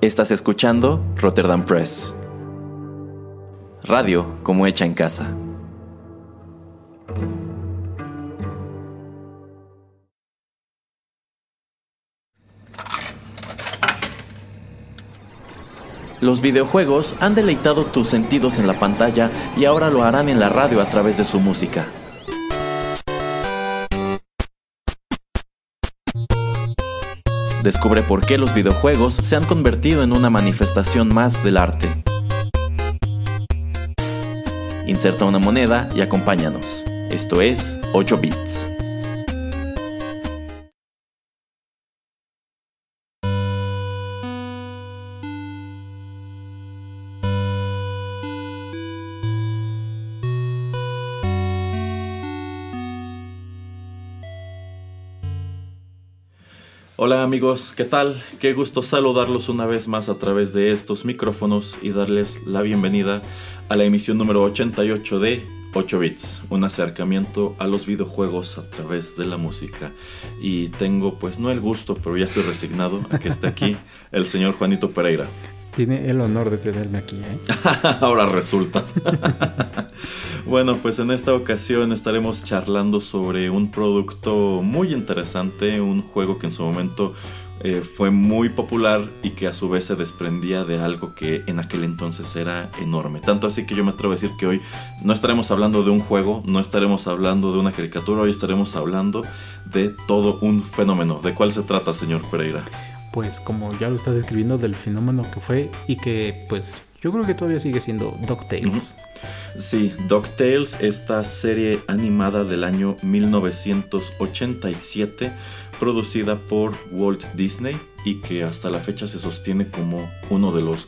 Estás escuchando Rotterdam Press. Radio como hecha en casa. Los videojuegos han deleitado tus sentidos en la pantalla y ahora lo harán en la radio a través de su música. Descubre por qué los videojuegos se han convertido en una manifestación más del arte. Inserta una moneda y acompáñanos. Esto es 8 bits. Hola amigos, ¿qué tal? Qué gusto saludarlos una vez más a través de estos micrófonos y darles la bienvenida a la emisión número 88 de 8 bits, un acercamiento a los videojuegos a través de la música. Y tengo pues no el gusto, pero ya estoy resignado a que esté aquí el señor Juanito Pereira. Tiene el honor de tenerme aquí, ¿eh? Ahora resulta. bueno, pues en esta ocasión estaremos charlando sobre un producto muy interesante, un juego que en su momento eh, fue muy popular y que a su vez se desprendía de algo que en aquel entonces era enorme. Tanto así que yo me atrevo a decir que hoy no estaremos hablando de un juego, no estaremos hablando de una caricatura, hoy estaremos hablando de todo un fenómeno. ¿De cuál se trata, señor Pereira? Pues como ya lo estás describiendo del fenómeno que fue y que pues yo creo que todavía sigue siendo DuckTales. Sí, DuckTales, esta serie animada del año 1987 producida por Walt Disney y que hasta la fecha se sostiene como uno de los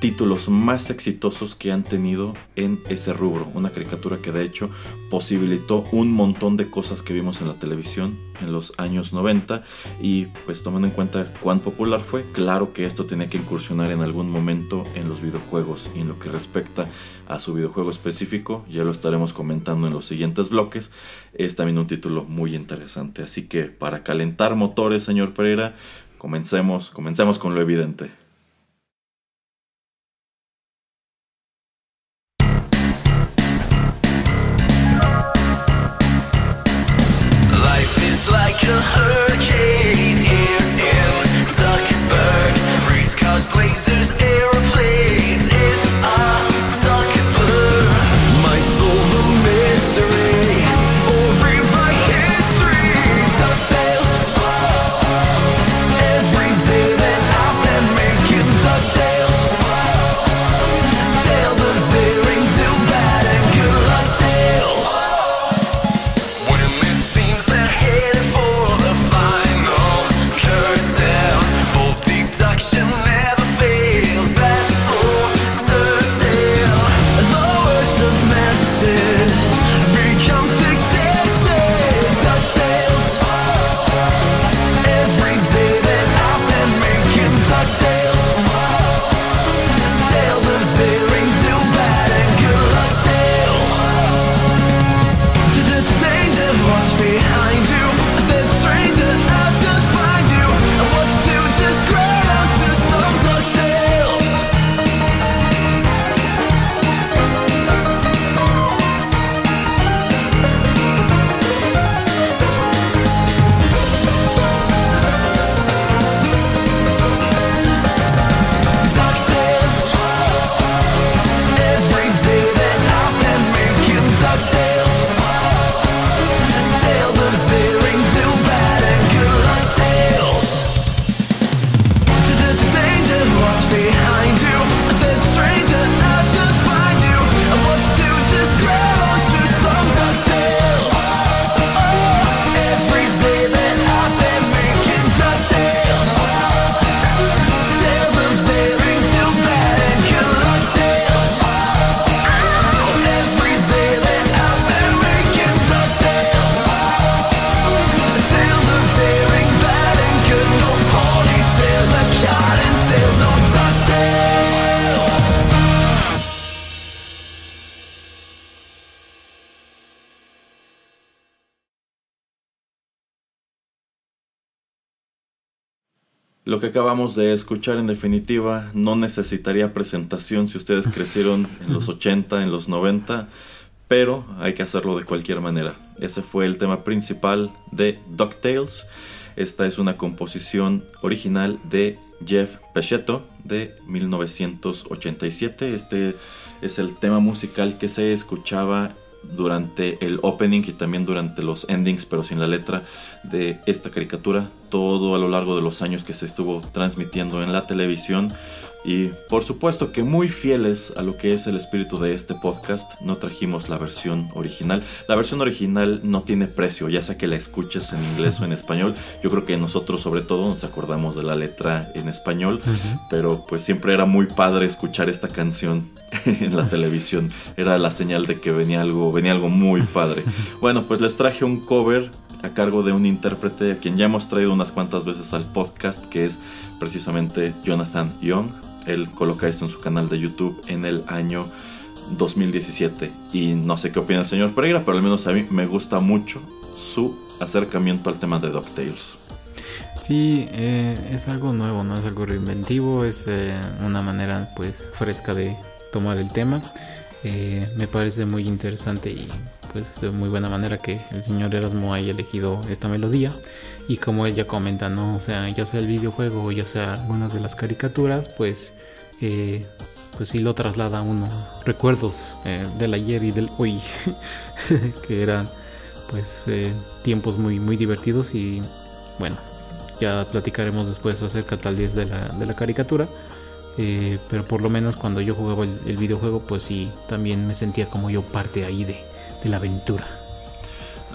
títulos más exitosos que han tenido en ese rubro. Una caricatura que de hecho posibilitó un montón de cosas que vimos en la televisión en los años 90 y pues tomando en cuenta cuán popular fue, claro que esto tenía que incursionar en algún momento en los videojuegos y en lo que respecta a su videojuego específico, ya lo estaremos comentando en los siguientes bloques, es también un título muy interesante. Así que para calentar motores, señor Pereira, comencemos, comencemos con lo evidente. Acabamos de escuchar en definitiva no necesitaría presentación si ustedes crecieron en los 80, en los 90, pero hay que hacerlo de cualquier manera. Ese fue el tema principal de DuckTales. Esta es una composición original de Jeff Pechetto de 1987. Este es el tema musical que se escuchaba durante el opening y también durante los endings, pero sin la letra de esta caricatura, todo a lo largo de los años que se estuvo transmitiendo en la televisión. Y por supuesto que muy fieles a lo que es el espíritu de este podcast, no trajimos la versión original. La versión original no tiene precio, ya sea que la escuches en inglés o en español. Yo creo que nosotros sobre todo nos acordamos de la letra en español, pero pues siempre era muy padre escuchar esta canción en la televisión. Era la señal de que venía algo, venía algo muy padre. Bueno, pues les traje un cover a cargo de un intérprete a quien ya hemos traído unas cuantas veces al podcast, que es precisamente Jonathan Young él coloca esto en su canal de YouTube en el año 2017. Y no sé qué opina el señor Pereira, pero al menos a mí me gusta mucho su acercamiento al tema de DuckTales. Sí, eh, es algo nuevo, no es algo reinventivo, es eh, una manera pues fresca de tomar el tema. Eh, me parece muy interesante y pues de muy buena manera que el señor Erasmo haya elegido esta melodía. Y como él ya comenta, ¿no? Sea, ya sea el videojuego o ya sea alguna de las caricaturas, pues eh, pues sí lo traslada a uno. Recuerdos eh, del ayer y del hoy que eran pues eh, tiempos muy muy divertidos y bueno ya platicaremos después acerca tal vez de la, de la caricatura pero por lo menos cuando yo jugaba el, el videojuego pues sí también me sentía como yo parte ahí de, de la aventura.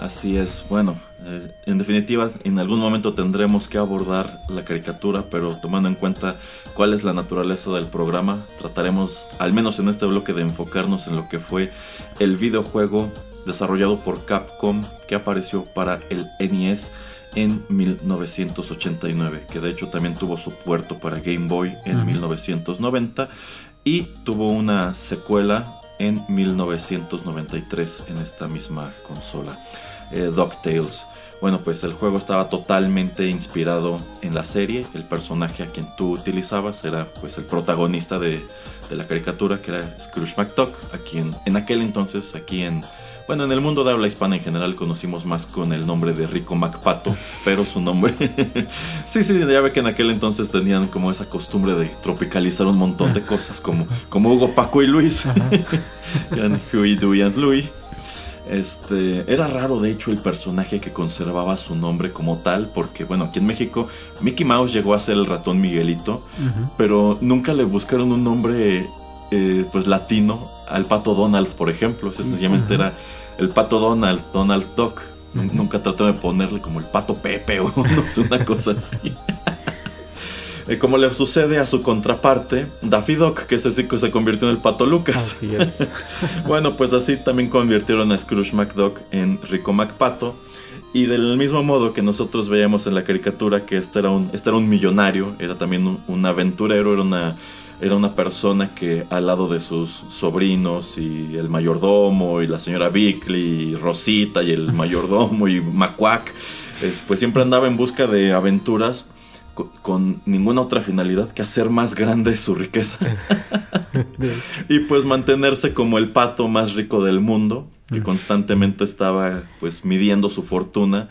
Así es, bueno, eh, en definitiva, en algún momento tendremos que abordar la caricatura, pero tomando en cuenta cuál es la naturaleza del programa, trataremos, al menos en este bloque, de enfocarnos en lo que fue el videojuego desarrollado por Capcom que apareció para el NES en 1989, que de hecho también tuvo su puerto para Game Boy en 1990 y tuvo una secuela en 1993 en esta misma consola. Eh, DuckTales. Bueno, pues el juego estaba totalmente inspirado en la serie. El personaje a quien tú utilizabas era pues el protagonista de, de la caricatura, que era Scrooge McDuck, a quien en aquel entonces, aquí en, bueno, en el mundo de habla hispana en general conocimos más con el nombre de Rico MacPato, pero su nombre... sí, sí, ya ve que en aquel entonces tenían como esa costumbre de tropicalizar un montón de cosas, como, como Hugo, Paco y Luis. eran Huey, Dewey and Louie. Este, era raro de hecho el personaje que conservaba su nombre como tal, porque bueno, aquí en México Mickey Mouse llegó a ser el ratón Miguelito, pero nunca le buscaron un nombre eh, pues latino al pato Donald, por ejemplo. Sencillamente era el pato Donald, Donald Duck. Nunca trató de ponerle como el pato Pepe o no sé, una cosa así. Eh, como le sucede a su contraparte, Daffy Duck, que ese sí que se convirtió en el pato Lucas. bueno, pues así también convirtieron a Scrooge McDuck en Rico McPato. Y del mismo modo que nosotros veíamos en la caricatura que este era un, este era un millonario, era también un aventurero, era una era una persona que al lado de sus sobrinos y el mayordomo y la señora Bickley y Rosita y el mayordomo y Macuac, pues siempre andaba en busca de aventuras con, ninguna otra finalidad que hacer más grande su riqueza. Y pues mantenerse como el pato más rico del mundo que constantemente estaba pues midiendo su fortuna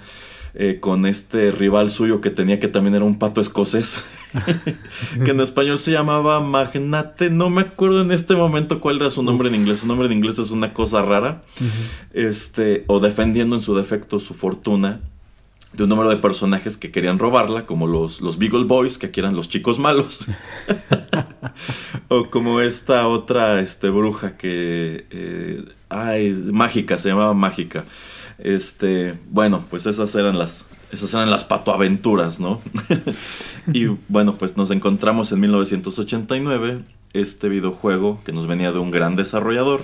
eh, con este rival suyo que tenía que también era un pato escocés, que en español se llamaba Magnate, no me acuerdo en este momento cuál era su nombre en inglés, su nombre en inglés es una cosa rara, este, o defendiendo en su defecto su fortuna de un número de personajes que querían robarla, como los, los Beagle Boys, que aquí eran los chicos malos. o como esta otra este, bruja que... Eh, ay, mágica, se llamaba mágica. Este, bueno, pues esas eran las, esas eran las patoaventuras, ¿no? y bueno, pues nos encontramos en 1989 este videojuego que nos venía de un gran desarrollador,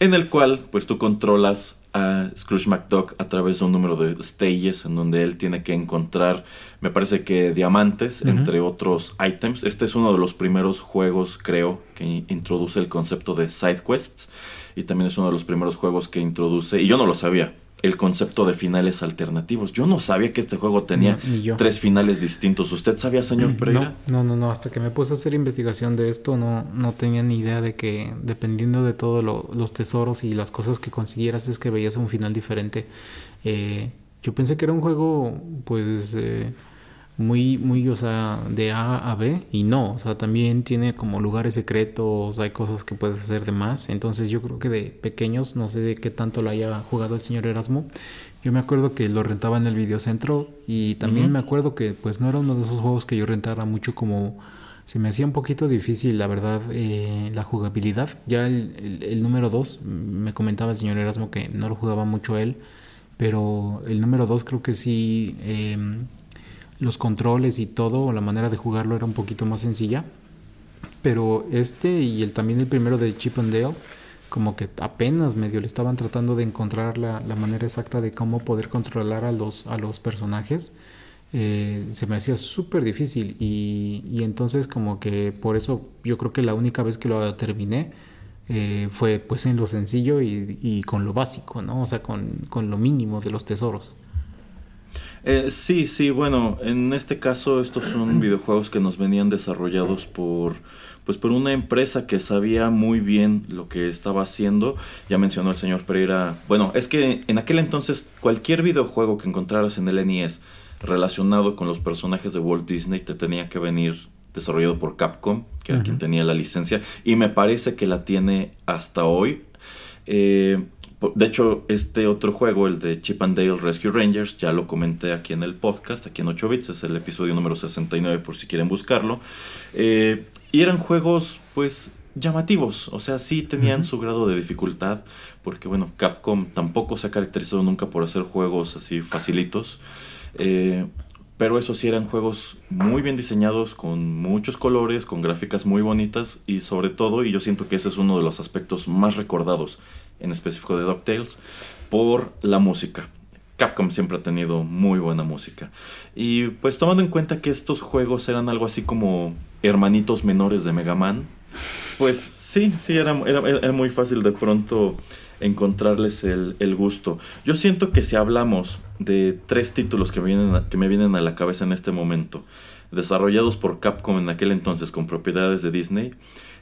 en el cual pues tú controlas a Scrooge McDuck a través de un número de stages en donde él tiene que encontrar, me parece que diamantes, entre otros items. Este es uno de los primeros juegos, creo, que introduce el concepto de side quests y también es uno de los primeros juegos que introduce, y yo no lo sabía, el concepto de finales alternativos. Yo no sabía que este juego tenía tres finales distintos. ¿Usted sabía, señor Pereira? No, no, no, hasta que me puse a hacer investigación de esto no, no tenía ni idea de que dependiendo de todos los tesoros y las cosas que consiguieras es que veías un final diferente. Eh, yo pensé que era un juego pues eh, muy, muy, o sea, de A a B y no, o sea, también tiene como lugares secretos, hay cosas que puedes hacer de más. Entonces yo creo que de pequeños, no sé de qué tanto lo haya jugado el señor Erasmo, yo me acuerdo que lo rentaba en el videocentro y también me acuerdo que pues no era uno de esos juegos que yo rentara mucho como se me hacía un poquito difícil, la verdad, eh, la jugabilidad. Ya el, número 2, me comentaba el señor Erasmo que no lo jugaba mucho él, pero el número 2 creo que sí, em, los controles y todo, la manera de jugarlo era un poquito más sencilla. Pero este y el también el primero de Chip and Dale, como que apenas medio le estaban tratando de encontrar la, manera exacta de cómo poder controlar a los, a los personajes. Eh, se me hacía súper difícil y, y, entonces como que por eso yo creo que la única vez que lo terminé eh, fue pues en lo sencillo y, y, con lo básico, ¿no? O sea, con, con lo mínimo de los tesoros. Eh, sí, sí, bueno, en este caso estos son videojuegos que nos venían desarrollados por pues por una empresa que sabía muy bien lo que estaba haciendo. Ya mencionó el señor Pereira. Bueno, es que en aquel entonces cualquier videojuego que encontraras en el NES relacionado con los personajes de Walt Disney te tenía que venir desarrollado por Capcom, que era quien tenía la licencia, y me parece que la tiene hasta hoy. Eh, de hecho, este otro juego, el de Chip and Dale Rescue Rangers, ya lo comenté aquí en el podcast, aquí en 8 bits, es el episodio número 69 por si quieren buscarlo. Eh, y eran juegos, pues, llamativos, o sea, sí tenían su grado de dificultad, porque bueno, Capcom tampoco se ha caracterizado nunca por hacer juegos así facilitos. Eh, pero eso sí eran juegos muy bien diseñados, con muchos colores, con gráficas muy bonitas y sobre todo, y yo siento que ese es uno de los aspectos más recordados en específico de DuckTales, por la música. Capcom siempre ha tenido muy buena música. Y pues tomando en cuenta que estos juegos eran algo así como hermanitos menores de Mega Man, pues sí, sí, era, era, muy fácil de pronto encontrarles el, el, gusto. Yo siento que si hablamos de tres títulos que vienen que me vienen a la cabeza en este momento, desarrollados por Capcom en aquel entonces con propiedades de Disney,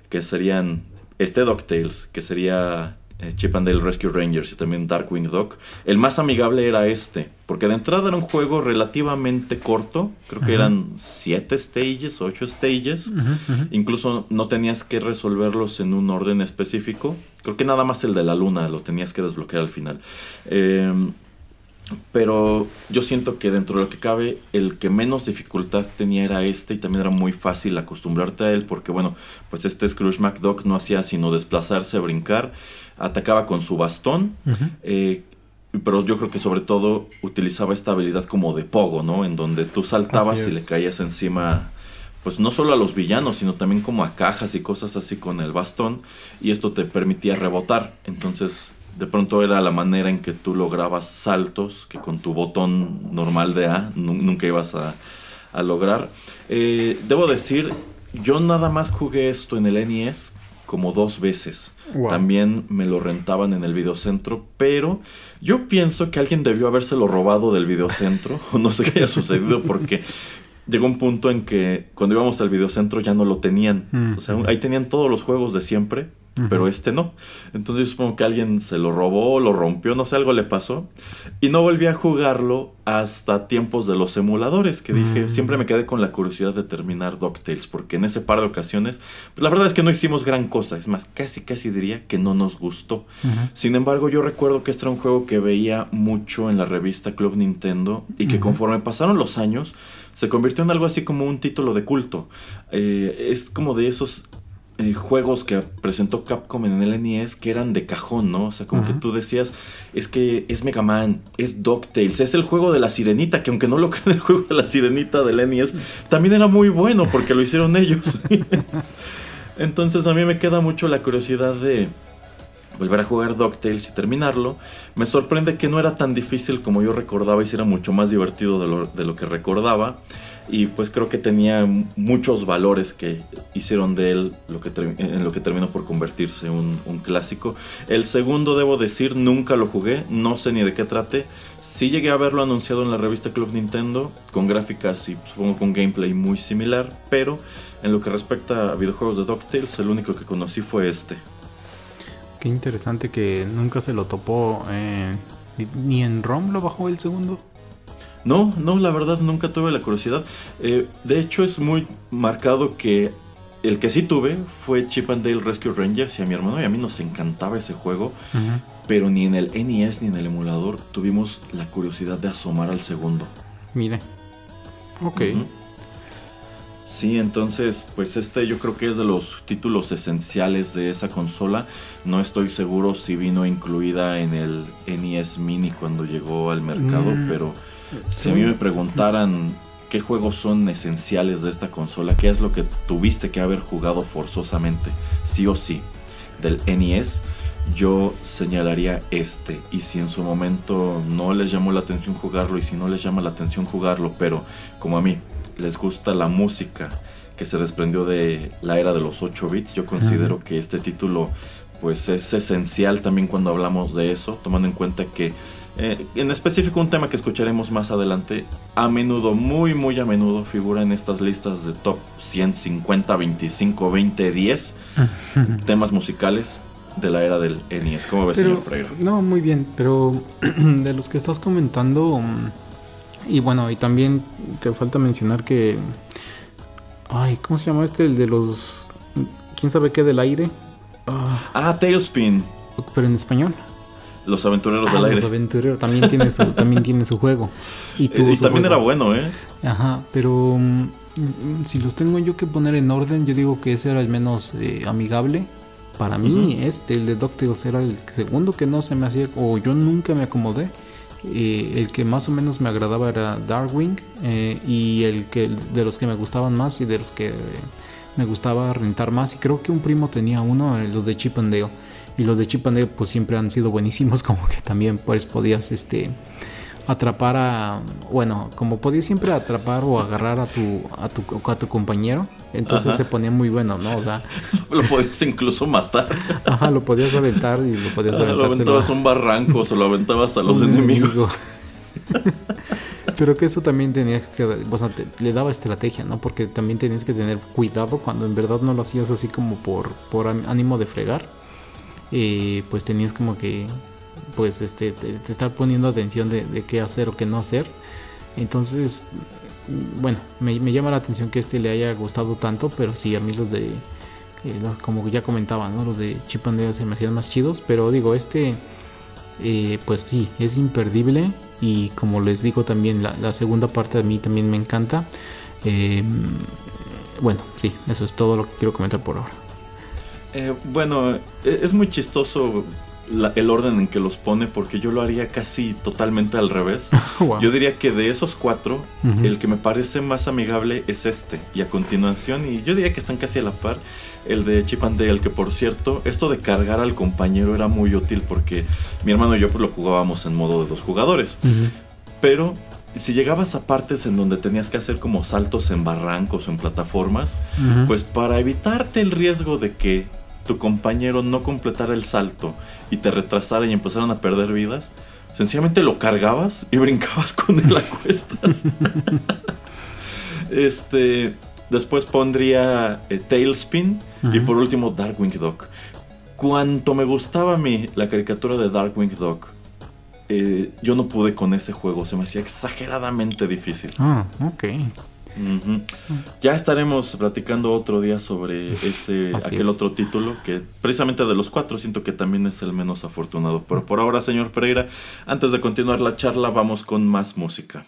que serían este DuckTales, que sería Chip and Dale Rescue Rangers y también Darkwing Duck. El más amigable era este, porque de entrada era un juego relativamente corto, creo que eran 7 stages, 8 stages, incluso no tenías que resolverlos en un orden específico, creo que nada más el de la luna lo tenías que desbloquear al final. Em, pero yo siento que dentro de lo que cabe, el que menos dificultad tenía era este y también era muy fácil acostumbrarte a él porque bueno, pues este Scrooge McDuck no hacía sino desplazarse, brincar atacaba con su bastón, eh, pero yo creo que sobre todo utilizaba esta habilidad como de pogo, ¿no? En donde tú saltabas y le caías encima, pues no solo a los villanos, sino también como a cajas y cosas así con el bastón, y esto te permitía rebotar. Entonces, de pronto era la manera en que tú lograbas saltos que con tu botón normal de A nunca ibas a, lograr. Eh, debo decir, yo nada más jugué esto en el NES como dos veces. También me lo rentaban en el videocentro, pero yo pienso que alguien debió habérselo robado del videocentro, o no sé qué haya sucedido, porque llegó un punto en que cuando íbamos al videocentro ya no lo tenían. Mm. O sea, ahí tenían todos los juegos de siempre, pero este no. Entonces yo supongo que alguien se lo robó, lo rompió, no sé, algo le pasó. Y no volví a jugarlo hasta tiempos de los emuladores, que dije, mm. siempre me quedé con la curiosidad de terminar DuckTales, porque en ese par de ocasiones, pues la verdad es que no hicimos gran cosa, es más, casi casi diría que no nos gustó. Sin embargo, yo recuerdo que este era un juego que veía mucho en la revista Club Nintendo y que conforme pasaron los años, se convirtió en algo así como un título de culto. Eh, es como de esos eh, juegos que presentó Capcom en el NES que eran de cajón, ¿no? O sea, como que tú decías, es que es Mega Man, es DuckTales, es el juego de la sirenita, que aunque no lo crean, el juego de la sirenita del NES también era muy bueno porque lo hicieron ellos. Entonces a mí me queda mucho la curiosidad de volver a jugar DuckTales y terminarlo. Me sorprende que no era tan difícil como yo recordaba y si era mucho más divertido de lo, de lo que recordaba. Y pues creo que tenía muchos valores que hicieron de él lo que en lo que terminó por convertirse un, un clásico. El segundo, debo decir, nunca lo jugué, no sé ni de qué trate. Sí llegué a verlo anunciado en la revista Club Nintendo, con gráficas y supongo con gameplay muy similar, pero en lo que respecta a videojuegos de DuckTales, el único que conocí fue este. Qué interesante que nunca se lo topó, eh, ni en ROM lo bajó el segundo. No, no, la verdad nunca tuve la curiosidad. Eh, de hecho es muy marcado que el que sí tuve fue Chip and Dale Rescue Rangers y a mi hermano y a mí nos encantaba ese juego, pero ni en el NES ni en el emulador tuvimos la curiosidad de asomar al segundo. Mire. Ok. Sí, entonces, pues este yo creo que es de los títulos esenciales de esa consola. No estoy seguro si vino incluida en el NES Mini cuando llegó al mercado, mm. pero si a mí me preguntaran qué juegos son esenciales de esta consola, qué es lo que tuviste que haber jugado forzosamente, sí o sí, del NES, yo señalaría este. Y si en su momento no les llamó la atención jugarlo y si no les llama la atención jugarlo, pero como a mí les gusta la música que se desprendió de la era de los 8 bits, yo considero que este título pues es esencial también cuando hablamos de eso, tomando en cuenta que eh, en específico un tema que escucharemos más adelante, a menudo, muy muy a menudo figura en estas listas de top 150, 25, 20, 10 temas musicales de la era del NES. ¿Cómo ves, señor Pereira? No, muy bien, pero de los que estás comentando, mm, y bueno, y también te falta mencionar que... Ay, ¿cómo se llama este? El de los... ¿Quién sabe qué del aire? Ah, ah Tailspin. Pero en español. Los Aventureros del ah, Aire. Los Aventureros también tiene su, también tiene su juego. Y, también era bueno, ¿eh? Ajá, pero mm, si los tengo yo que poner en orden, yo digo que ese era el menos eh, amigable. Para mí, este, el de DuckTales, era el segundo que no se me hacía, o yo nunca me acomodé. Eh, el que más o menos me agradaba era Darkwing. Eh, y el que de los que me gustaban más y de los que me gustaba rentar más. Y creo que un primo tenía uno, los de Chip and Dale. Y los de Chip and Dale pues siempre han sido buenísimos, como que también pues podías este atrapar a bueno, como podías siempre atrapar o agarrar a tu a tu a tu compañero, entonces se ponía muy bueno, ¿no? O sea, lo podías incluso matar. Ajá, lo podías aventar y lo podías aventar. Lo aventabas a un barranco o lo aventabas a los enemigos. Pero que eso también tenías que, o sea, le daba estrategia, ¿no? Porque también tenías que tener cuidado cuando en verdad no lo hacías así como por, por ánimo de fregar y pues tenías como que pues este te, estar poniendo atención de, qué hacer o qué no hacer. Entonces bueno me, llama la atención que este le haya gustado tanto pero sí a mí los de eh, como ya comentaba ¿no? los de Chip and Dale se me hacían más chidos pero digo este eh, pues sí es imperdible y como les digo también la, segunda parte de mí también me encanta. Em, bueno sí eso es todo lo que quiero comentar por ahora eh, bueno, e, es muy chistoso el orden en que los pone porque yo lo haría casi totalmente al revés. Yo diría que de esos cuatro, el que me parece más amigable es este. Y a continuación, y yo diría que están casi a la par, el de Chip and Dale, que por cierto, esto de cargar al compañero era muy útil porque mi hermano y yo pues, lo jugábamos en modo de dos jugadores. Pero si llegabas a partes en donde tenías que hacer como saltos en barrancos o en plataformas, pues para evitarte el riesgo de que tu compañero no completara el salto y te retrasara y empezaran a perder vidas, sencillamente lo cargabas y brincabas con él a cuestas. este, después pondría eh, Tailspin y por último Darkwing Dog. Cuanto me gustaba a mí la caricatura de Darkwing Dog, eh, yo no pude con ese juego, se me hacía exageradamente difícil. Ah, ok. Ya estaremos platicando otro día sobre ese aquel otro título que precisamente de los cuatro siento que también es el menos afortunado. Pero por ahora, señor Pereira, antes de continuar la charla, vamos con más música.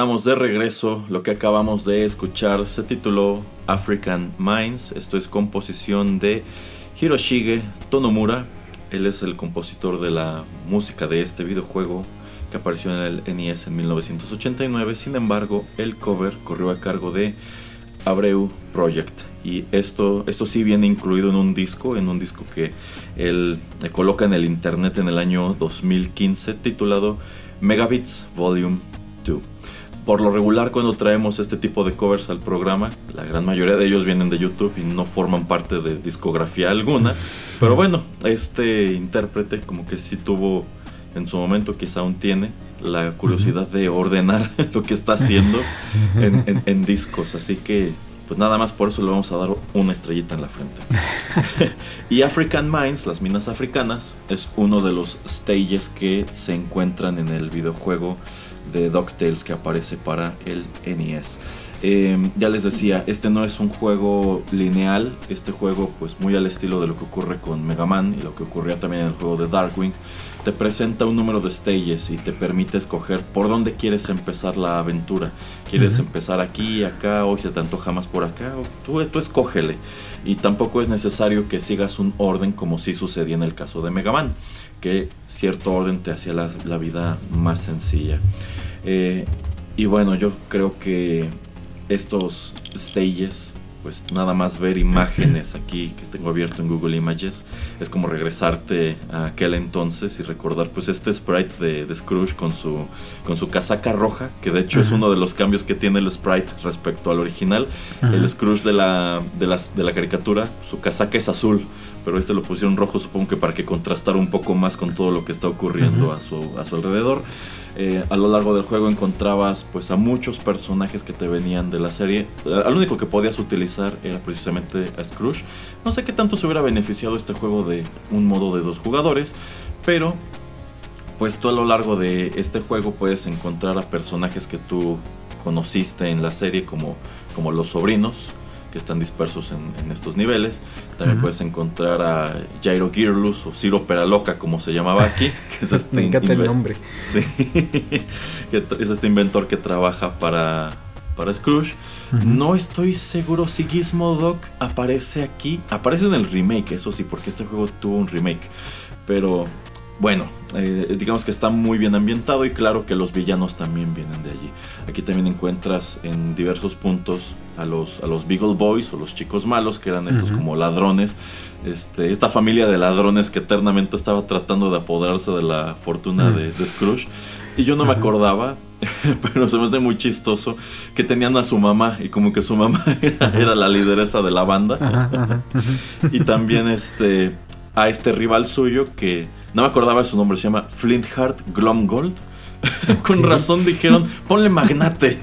Estamos de regreso. Lo que acabamos de escuchar se tituló African Minds. Esto es composición de Hiroshige Tonomura. Él es el compositor de la música de este videojuego que apareció en el NES en 1989. Sin embargo, el cover corrió a cargo de Abreu Project. Y esto, esto sí viene incluido en un disco, en un disco que él coloca en el internet en el año 2015 titulado Megabits Volume 2 por lo regular cuando traemos este tipo de covers al programa, la gran mayoría de ellos vienen de YouTube y no forman parte de discografía alguna. Pero bueno, este intérprete como que sí tuvo en su momento, quizá aún tiene, la curiosidad de ordenar lo que está haciendo en, discos. Así que pues nada más por eso le vamos a dar una estrellita en la frente. y African Mines, las minas africanas, es uno de los stages que se encuentran en el videojuego de DuckTales que aparece para el NES. Em, ya les decía, este no es un juego lineal, este juego pues muy al estilo de lo que ocurre con Mega Man y lo que ocurría también en el juego de Darkwing, te presenta un número de stages y te permite escoger por dónde quieres empezar la aventura. ¿Quieres empezar aquí, acá, hoy se te antoja más por acá? tú, tú escógele. Y tampoco es necesario que sigas un orden como si sucedía en el caso de Mega Man que cierto orden te hacía la, vida más sencilla. Eh, y bueno, yo creo que estos stages pues nada más ver imágenes aquí que tengo abierto en Google Images es como regresarte a aquel entonces y recordar pues este sprite de, Scrooge con su con su casaca roja que de hecho es uno de los cambios que tiene el sprite respecto al original. El Scrooge de la, de, de la caricatura su casaca es azul pero este lo pusieron rojo supongo que para que contrastara un poco más con todo lo que está ocurriendo a, su, a su alrededor eh, a lo largo del juego encontrabas pues a muchos personajes que te venían de la serie. Al único que podías utilizar era precisamente a Scrooge. No sé qué tanto se hubiera beneficiado este juego de un modo de dos jugadores, pero pues tú a lo largo de este juego puedes encontrar a personajes que tú conociste en la serie como, como los sobrinos que están dispersos en, estos niveles. También puedes encontrar a Jairo Gearlus o Ciro Peraloca, como se llamaba aquí. Que es este Me encanta el nombre. Sí, es este inventor que trabaja para, para Scrooge. No estoy seguro si Gizmo aparece aquí. Aparece en el remake, eso sí, porque este juego tuvo un remake. Pero bueno, eh, digamos que está muy bien ambientado y claro que los villanos también vienen de allí. Aquí también encuentras en diversos puntos a los, a los Beagle Boys o los chicos malos, que eran estos como ladrones. Este, esta familia de ladrones que eternamente estaba tratando de apoderarse de la fortuna de, Scrooge. Y yo no me acordaba, pero se me hace muy chistoso que tenían a su mamá y como que su mamá era, la lideresa de la banda. y también este, a este rival suyo que no me acordaba de su nombre, se llama Flintheart Glomgold. Con razón dijeron, ponle magnate.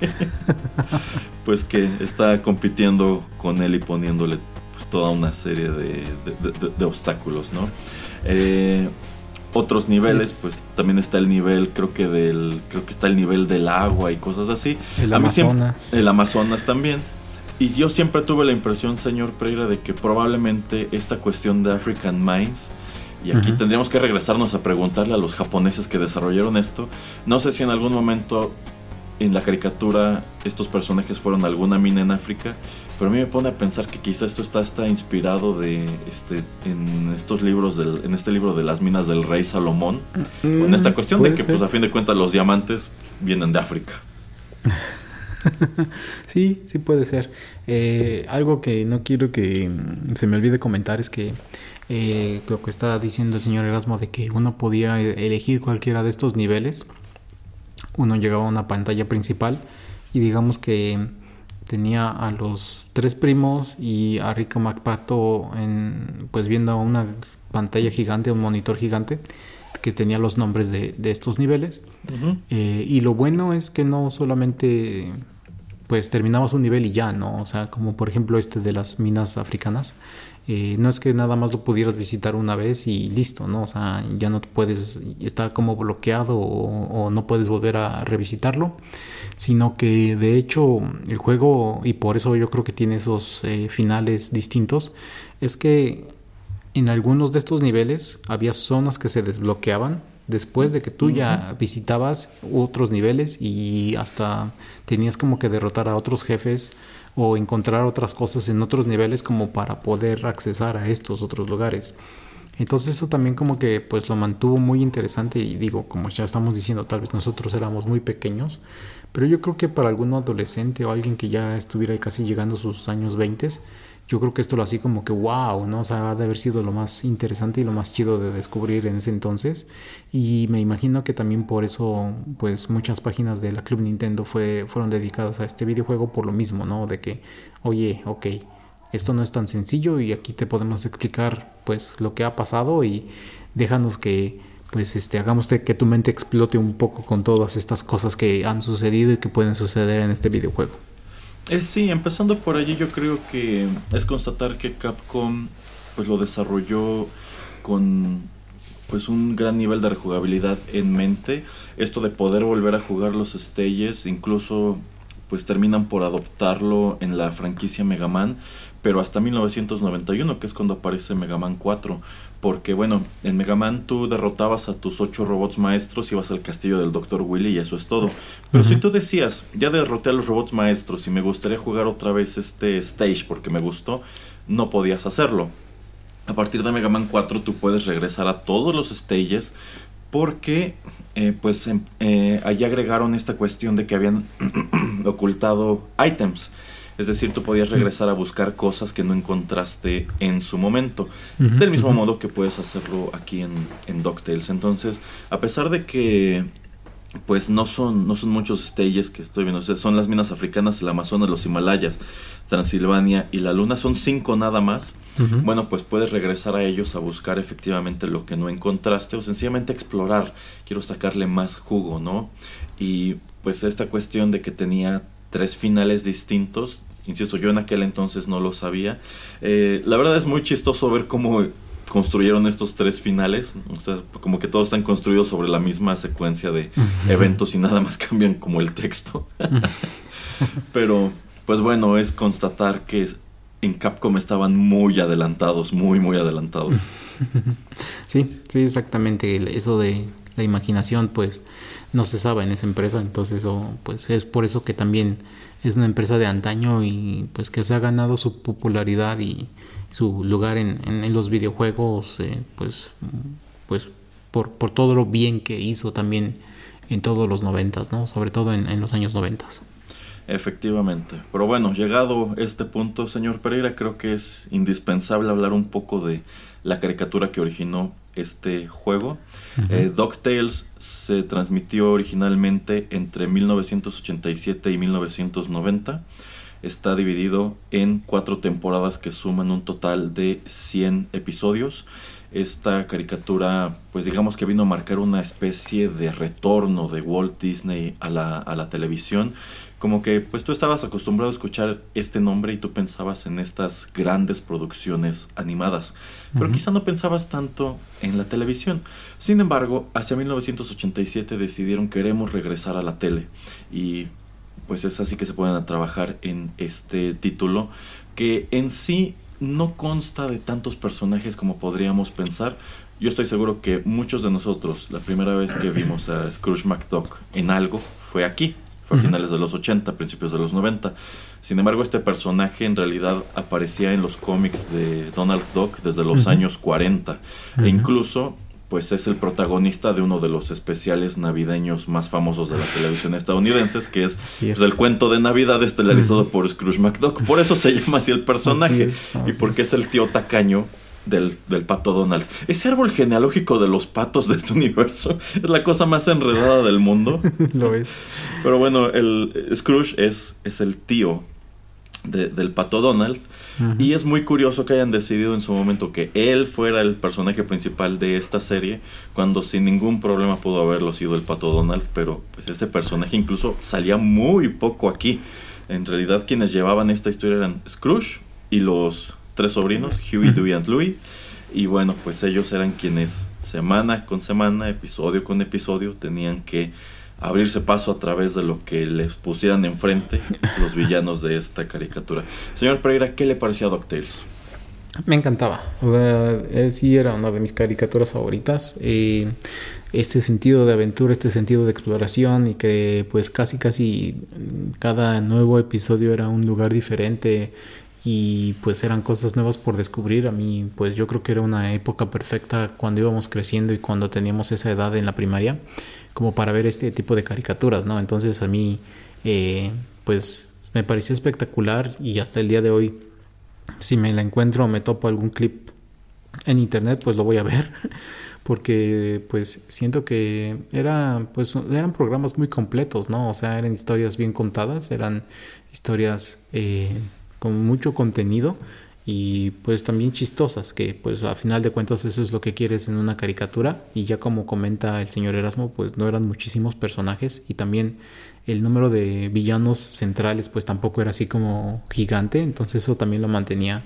pues que está compitiendo con él y poniéndole pues, toda una serie de, obstáculos, ¿no? Eh, otros niveles, pues también está el nivel, creo que del, creo que está el nivel del agua y cosas así. El Amazonas. el Amazonas también. Y yo siempre tuve la impresión, señor Pereira, de que probablemente esta cuestión de African Mines y aquí tendríamos que regresarnos a preguntarle a los japoneses que desarrollaron esto. No sé si en algún momento en la caricatura estos personajes fueron alguna mina en África, pero a mí me pone a pensar que quizá esto está, está inspirado de este en estos libros del, en este libro de las minas del rey Salomón, en esta mm, cuestión de que pues a fin de cuentas los diamantes vienen de África. sí, sí puede ser. Eh, algo que no quiero que se me olvide comentar es que eh, lo que está diciendo el señor Erasmo de que uno podía elegir cualquiera de estos niveles. Uno llegaba a una pantalla principal y digamos que tenía a los tres primos y a Rico MacPato en, pues viendo una pantalla gigante, un monitor gigante que tenía los nombres de, estos niveles. Eh, y lo bueno es que no solamente pues terminamos un nivel y ya, ¿no? O sea, como por ejemplo este de las minas africanas, eh, no es que nada más lo pudieras visitar una vez y listo, ¿no? O sea, ya no puedes, está como bloqueado o, no puedes volver a revisitarlo, sino que de hecho el juego, y por eso yo creo que tiene esos eh, finales distintos, es que en algunos de estos niveles había zonas que se desbloqueaban después de que tú ya visitabas otros niveles y hasta tenías como que derrotar a otros jefes o encontrar otras cosas en otros niveles como para poder accesar a estos otros lugares. Entonces eso también como que pues lo mantuvo muy interesante y digo, como ya estamos diciendo, tal vez nosotros éramos muy pequeños, pero yo creo que para algún adolescente o alguien que ya estuviera casi llegando a sus años 20, yo creo que esto lo así como que wow, ¿no? O sea, ha de haber sido lo más interesante y lo más chido de descubrir en ese entonces. Y me imagino que también por eso, pues muchas páginas de la Club Nintendo fue, fueron dedicadas a este videojuego por lo mismo, ¿no? De que, oye, ok, esto no es tan sencillo y aquí te podemos explicar pues lo que ha pasado y déjanos que pues este hagamos que tu mente explote un poco con todas estas cosas que han sucedido y que pueden suceder en este videojuego. Eh, sí, empezando por allí yo creo que es constatar que Capcom pues lo desarrolló con pues un gran nivel de rejugabilidad en mente. Esto de poder volver a jugar los stages, incluso pues terminan por adoptarlo en la franquicia Mega Man, pero hasta 1991, que es cuando aparece Mega Man 4. Porque bueno, en Mega Man tú derrotabas a tus ocho robots maestros, ibas al castillo del Dr. Willy y eso es todo. Pero si tú decías, ya derroté a los robots maestros y me gustaría jugar otra vez este stage porque me gustó, no podías hacerlo. A partir de Mega Man 4 tú puedes regresar a todos los stages porque eh, pues em, eh, allí agregaron esta cuestión de que habían ocultado items. Es decir, tú podías regresar a buscar cosas que no encontraste en su momento. del mismo modo que puedes hacerlo aquí en, en DuckTales. Entonces, a pesar de que pues no son, no son muchos stages que estoy viendo. son las minas africanas, el Amazonas, los Himalayas, Transilvania y la Luna. Son cinco nada más. Bueno, pues puedes regresar a ellos a buscar efectivamente lo que no encontraste o sencillamente explorar. Quiero sacarle más jugo, ¿no? Y pues esta cuestión de que tenía tres finales distintos Insisto, yo en aquel entonces no lo sabía. Eh, la verdad es muy chistoso ver cómo construyeron estos tres finales. O sea, como que todos están construidos sobre la misma secuencia de eventos y nada más cambian como el texto. Pero, pues bueno, es constatar que en Capcom estaban muy adelantados, muy, muy adelantados. Sí, sí, exactamente. Eso de la imaginación, pues no se sabe en esa empresa. Entonces, pues es por eso que también es una empresa de antaño y pues que se ha ganado su popularidad y su lugar en, en, los videojuegos eh, pues pues por, por, todo lo bien que hizo también en todos los noventas, ¿no? Sobre todo en, en los años noventas. Efectivamente. Pero bueno, llegado este punto, señor Pereira, creo que es indispensable hablar un poco de la caricatura que originó este juego. Uh DuckTales se transmitió originalmente entre 1987 y 1990. Está dividido en cuatro temporadas que suman un total de 100 episodios. Esta caricatura, pues digamos que vino a marcar una especie de retorno de Walt Disney a la, a la televisión como que pues tú estabas acostumbrado a escuchar este nombre y tú pensabas en estas grandes producciones animadas, pero quizá no pensabas tanto en la televisión. Sin embargo, hacia 1987 decidieron queremos regresar a la tele y pues es así que se pueden trabajar en este título que en sí no consta de tantos personajes como podríamos pensar. Yo estoy seguro que muchos de nosotros la primera vez que vimos a Scrooge McDuck en algo fue aquí fue a finales de los 80, principios de los 90. Sin embargo, este personaje en realidad aparecía en los cómics de Donald Duck desde los años 40 e incluso pues es el protagonista de uno de los especiales navideños más famosos de la televisión estadounidense, que es, pues, el cuento de Navidad estelarizado por Scrooge McDuck. Por eso se llama así el personaje y porque es el tío tacaño del, pato Donald. Ese árbol genealógico de los patos de este universo es la cosa más enredada del mundo. Lo es. Pero bueno, el Scrooge es, es el tío del pato Donald. Y es muy curioso que hayan decidido en su momento que él fuera el personaje principal de esta serie, cuando sin ningún problema pudo haberlo sido el pato Donald, pero pues este personaje incluso salía muy poco aquí. En realidad quienes llevaban esta historia eran Scrooge y los tres sobrinos, Huey, Dewey y Louie. Y bueno, pues ellos eran quienes semana con semana, episodio con episodio, tenían que abrirse paso a través de lo que les pusieran enfrente los villanos de esta caricatura. Señor Pereira, ¿qué le parecía a DuckTales? Me encantaba. Eh, sí era una de mis caricaturas favoritas. Eh, este sentido de aventura, este sentido de exploración y que pues casi casi cada nuevo episodio era un lugar diferente y pues eran cosas nuevas por descubrir. A mí pues yo creo que era una época perfecta cuando íbamos creciendo y cuando teníamos esa edad en la primaria como para ver este tipo de caricaturas, ¿no? Entonces a mí eh, pues me pareció espectacular y hasta el día de hoy si me la encuentro o me topo algún clip en internet pues lo voy a ver porque pues siento que era pues eran programas muy completos no o sea eran historias bien contadas eran historias eh, con mucho contenido y pues también chistosas que pues a final de cuentas eso es lo que quieres en una caricatura y ya como comenta el señor Erasmo pues no eran muchísimos personajes y también el número de villanos centrales pues tampoco era así como gigante entonces eso también lo mantenía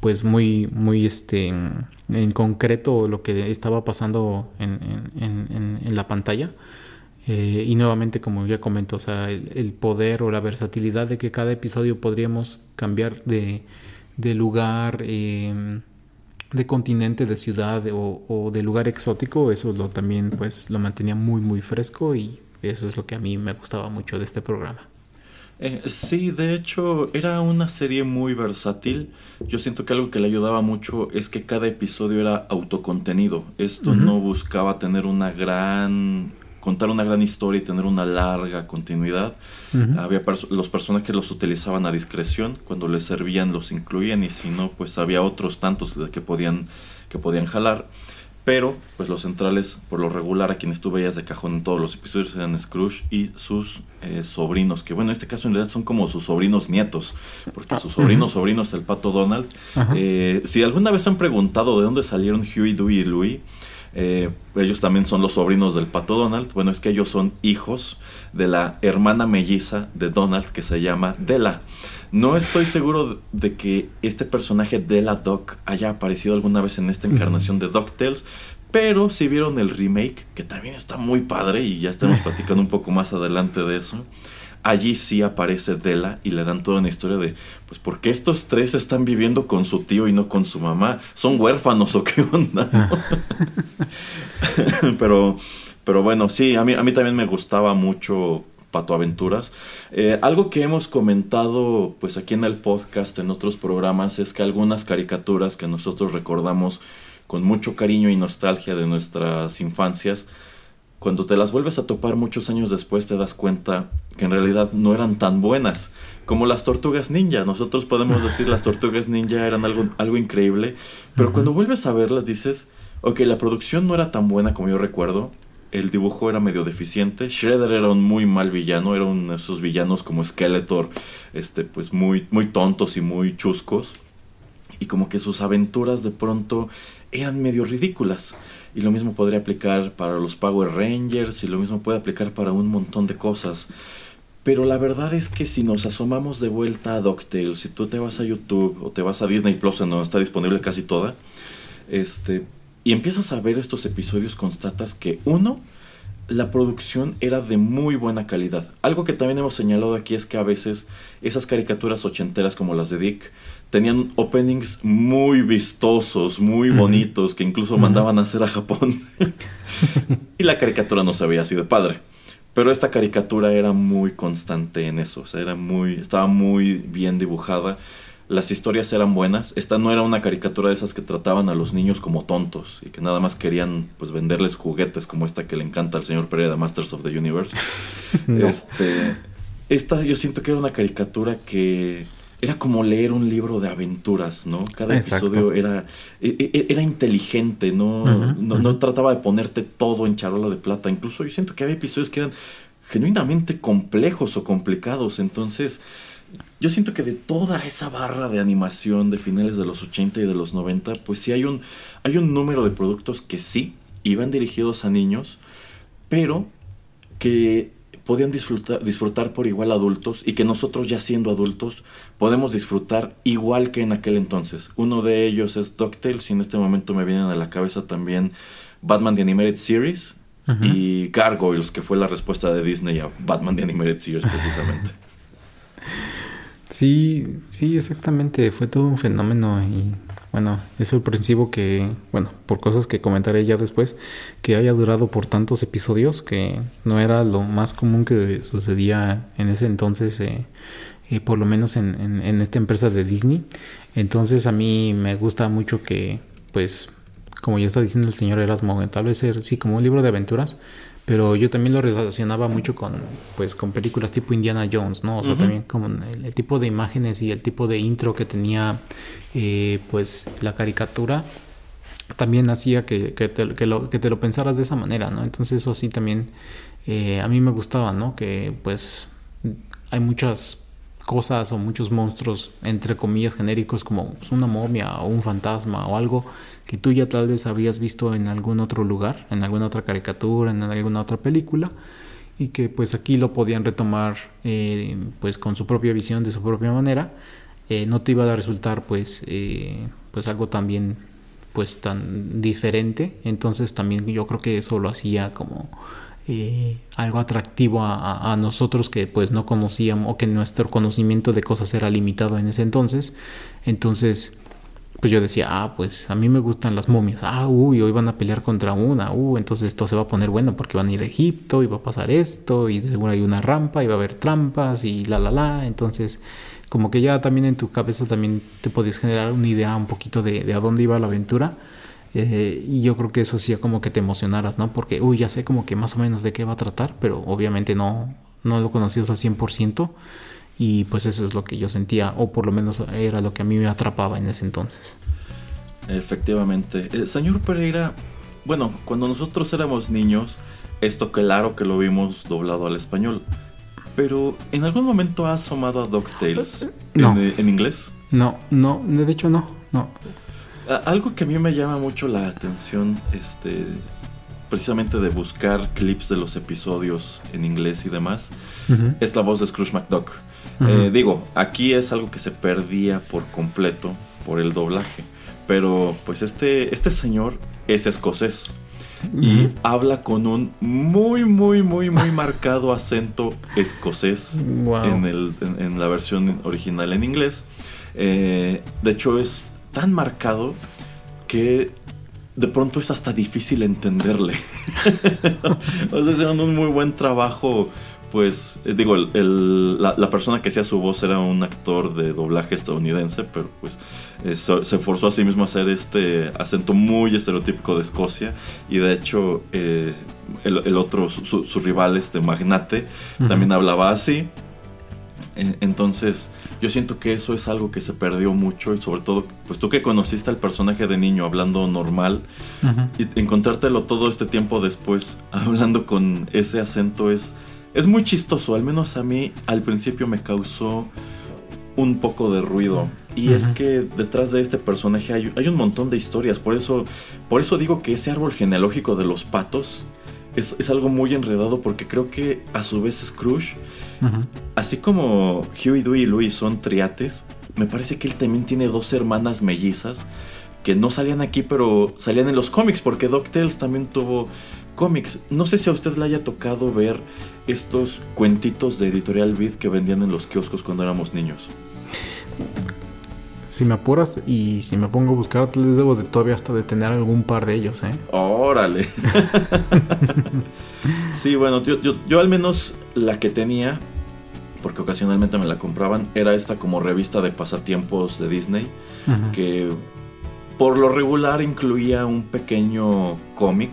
pues muy, muy este, en concreto lo que estaba pasando en, en, en, la pantalla. Eh, y nuevamente, como ya comento, o sea, el, poder o la versatilidad de que cada episodio podríamos cambiar de, de lugar, em, de continente, de ciudad o, o, de lugar exótico, eso lo también pues lo mantenía muy muy fresco y eso es lo que a mí me gustaba mucho de este programa. Eh, sí, de hecho era una serie muy versátil. Yo siento que algo que le ayudaba mucho es que cada episodio era autocontenido. Esto no buscaba tener una gran contar una gran historia y tener una larga continuidad. Había los personajes que los utilizaban a discreción, cuando les servían los incluían y si no, pues había otros tantos que podían que podían jalar. Pero, pues los centrales, por lo regular, a quienes tú veías de cajón en todos los episodios eran Scrooge y sus eh, sobrinos, que bueno, en este caso en realidad son como sus sobrinos nietos, porque sus sobrinos sobrinos, el pato Donald. Eh, si alguna vez han preguntado de dónde salieron Huey, Dewey y Louie, eh, ellos también son los sobrinos del pato Donald. Bueno, es que ellos son hijos de la hermana melliza de Donald que se llama Della. No estoy seguro de que este personaje de la Doc haya aparecido alguna vez en esta encarnación de DuckTales, pero si vieron el remake, que también está muy padre y ya estamos platicando un poco más adelante de eso, allí sí aparece Della y le dan toda una historia de, pues, ¿por qué estos tres están viviendo con su tío y no con su mamá? ¿Son huérfanos o qué onda? Ah. pero, pero bueno, sí, a mí, a mí también me gustaba mucho Pato Aventuras. Eh, algo que hemos comentado pues aquí en el podcast, en otros programas, es que algunas caricaturas que nosotros recordamos con mucho cariño y nostalgia de nuestras infancias, cuando te las vuelves a topar muchos años después te das cuenta que en realidad no eran tan buenas como las tortugas ninja. Nosotros podemos decir las tortugas ninja eran algo, algo increíble, pero cuando vuelves a verlas dices, ok, la producción no era tan buena como yo recuerdo, el dibujo era medio deficiente. Shredder era un muy mal villano, era uno de esos villanos como Skeletor, este, pues muy, muy tontos y muy chuscos. Y como que sus aventuras de pronto eran medio ridículas. Y lo mismo podría aplicar para los Power Rangers y lo mismo puede aplicar para un montón de cosas. Pero la verdad es que si nos asomamos de vuelta a DuckTales, si tú te vas a YouTube o te vas a Disney Plus, no está disponible casi toda, este, y empiezas a ver estos episodios, constatas que uno, la producción era de muy buena calidad. Algo que también hemos señalado aquí es que a veces esas caricaturas ochenteras como las de Dick tenían openings muy vistosos, muy bonitos, que incluso mandaban a hacer a Japón. y la caricatura no se veía así de padre. Pero esta caricatura era muy constante en eso, o sea, era muy, estaba muy bien dibujada las historias eran buenas. Esta no era una caricatura de esas que trataban a los niños como tontos y que nada más querían pues venderles juguetes como esta que le encanta al señor Pereira, Masters of the Universe. Este, esta yo siento que era una caricatura que era como leer un libro de aventuras, ¿no? Cada episodio era, e, e, era inteligente, ¿no? no, no trataba de ponerte todo en charola de plata. Incluso yo siento que había episodios que eran genuinamente complejos o complicados. Entonces, yo siento que de toda esa barra de animación de finales de los 80 y de los 90, pues sí hay un, hay un número de productos que sí iban dirigidos a niños, pero que podían disfrutar, disfrutar por igual adultos y que nosotros ya siendo adultos podemos disfrutar igual que en aquel entonces. Uno de ellos es DuckTales y en este momento me vienen a la cabeza también Batman The Animated Series y Gargoyles, que fue la respuesta de Disney a Batman The Animated Series precisamente. Sí, sí, exactamente. Fue todo un fenómeno y bueno, es sorpresivo que, bueno, por cosas que comentaré ya después, que haya durado por tantos episodios, que no era lo más común que sucedía en ese entonces, eh, eh, por lo menos en, en, esta empresa de Disney. Entonces a mí me gusta mucho que, pues, como ya está diciendo el señor Erasmo, tal vez ser, sí, como un libro de aventuras, pero yo también lo relacionaba mucho con pues con películas tipo Indiana Jones no o sea también como el, tipo de imágenes y el tipo de intro que tenía eh, pues la caricatura también hacía que, que, te, que, lo, que te lo pensaras de esa manera no entonces eso sí también eh, a mí me gustaba no que pues hay muchas cosas o muchos monstruos entre comillas genéricos como una momia o un fantasma o algo que tú ya tal vez habías visto en algún otro lugar, en alguna otra caricatura, en alguna otra película, y que pues aquí lo podían retomar eh, pues con su propia visión, de su propia manera, eh, no te iba a resultar pues, eh, pues algo también pues tan diferente, entonces también yo creo que eso lo hacía como algo atractivo a, a, nosotros que pues no conocíamos o que nuestro conocimiento de cosas era limitado en ese entonces, entonces pues yo decía, ah, pues a mí me gustan las momias. Ah, uy, hoy van a pelear contra una. Uh, entonces esto se va a poner bueno porque van a ir a Egipto y va a pasar esto y seguro hay una rampa y va a haber trampas y la, la, la. Entonces, como que ya también en tu cabeza también te podías generar una idea un poquito de, de a dónde iba la aventura. Eh, y yo creo que eso hacía como que te emocionaras, ¿no? Porque, uy, ya sé como que más o menos de qué va a tratar, pero obviamente no, no lo conocías al 100%. Y pues eso es lo que yo sentía, o por lo menos era lo que a mí me atrapaba en ese entonces. Efectivamente. Eh, señor Pereira, bueno, cuando nosotros éramos niños, esto claro que lo vimos doblado al español. Pero, ¿en algún momento ha asomado a DuckTales no. en, en, inglés? No, no, de hecho no, no. Algo que a mí me llama mucho la atención, este, precisamente de buscar clips de los episodios en inglés y demás, uh -huh. es la voz de Scrooge McDuck. Eh, digo, aquí es algo que se perdía por completo por el doblaje. Pero pues este, este señor es escocés. Y habla con un muy, muy, muy, muy marcado acento escocés wow. en, el, en, en, la versión original en inglés. Eh, de hecho, es tan marcado que de pronto es hasta difícil entenderle. o sea, hicieron un muy buen trabajo pues eh, digo, el, el, la, la, persona que hacía su voz era un actor de doblaje estadounidense, pero pues eh, se, se, forzó a sí mismo a hacer este acento muy estereotípico de Escocia y de hecho eh, el, el, otro, su, su, rival, este magnate, uh -huh. también hablaba así. Entonces, yo siento que eso es algo que se perdió mucho y sobre todo, pues tú que conociste al personaje de niño hablando normal uh -huh. y encontrártelo todo este tiempo después hablando con ese acento es es muy chistoso, al menos a mí al principio me causó un poco de ruido. Y uh -huh. es que detrás de este personaje hay, hay, un montón de historias. Por eso, por eso digo que ese árbol genealógico de los patos es, es algo muy enredado porque creo que a su vez Scrooge, uh -huh. así como Huey, Dewey y Louie son triates, me parece que él también tiene dos hermanas mellizas que no salían aquí pero salían en los cómics porque DuckTales también tuvo cómics. No sé si a usted le haya tocado ver estos cuentitos de Editorial Vid que vendían en los kioscos cuando éramos niños. Si me apuras y si me pongo a buscar, tal vez debo de todavía hasta de tener algún par de ellos, ¿eh? Órale. sí, bueno, yo, yo, yo, al menos la que tenía, porque ocasionalmente me la compraban, era esta como revista de pasatiempos de Disney, que por lo regular incluía un pequeño cómic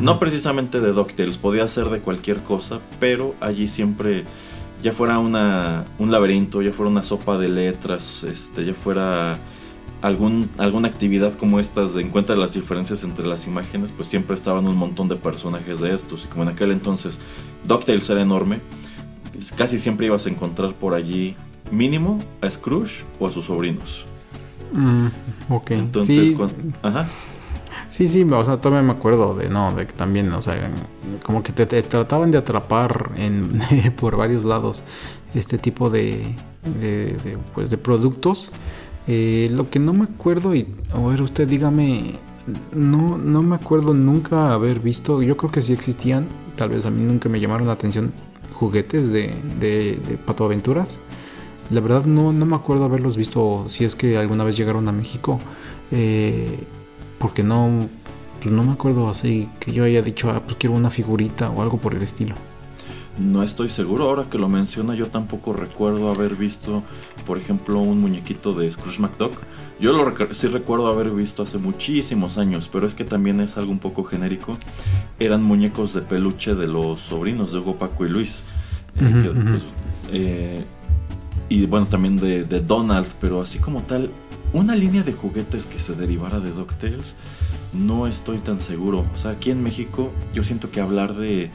No precisamente de DuckTales, podía ser de cualquier cosa, pero allí siempre, ya fuera una, un laberinto, ya fuera una sopa de letras, este, ya fuera algún, alguna actividad como estas de encuentra las diferencias entre las imágenes, pues siempre estaban un montón de personajes de estos. Y como en aquel entonces DuckTales era enorme, casi siempre ibas a encontrar por allí mínimo a Scrooge o a sus sobrinos. Mm, ok. Entonces, sí. cuando, ajá. Sí, sí, o sea, todavía me acuerdo de, no, de que también, o sea, como que te, trataban de atrapar en, por varios lados este tipo de, de, de pues, de productos. Eh, lo que no me acuerdo, y a ver, usted dígame, no, no me acuerdo nunca haber visto, yo creo que sí existían, tal vez a mí nunca me llamaron la atención juguetes de, de, de Pato Aventuras. la verdad no, no me acuerdo haberlos visto si es que alguna vez llegaron a México. Eh, porque no, pues no me acuerdo así que yo haya dicho, ah, pues quiero una figurita o algo por el estilo. No estoy seguro, ahora que lo menciona yo tampoco recuerdo haber visto, por ejemplo, un muñequito de Scrooge McDuck. Yo lo sí recuerdo haber visto hace muchísimos años, pero es que también es algo un poco genérico. Eran muñecos de peluche de los sobrinos de Hugo, Paco y Luis. Eh, pues, eh, y bueno, también de, de, Donald, pero así como tal, una línea de juguetes que se derivara de DuckTales, no estoy tan seguro. O sea, aquí en México yo siento que hablar de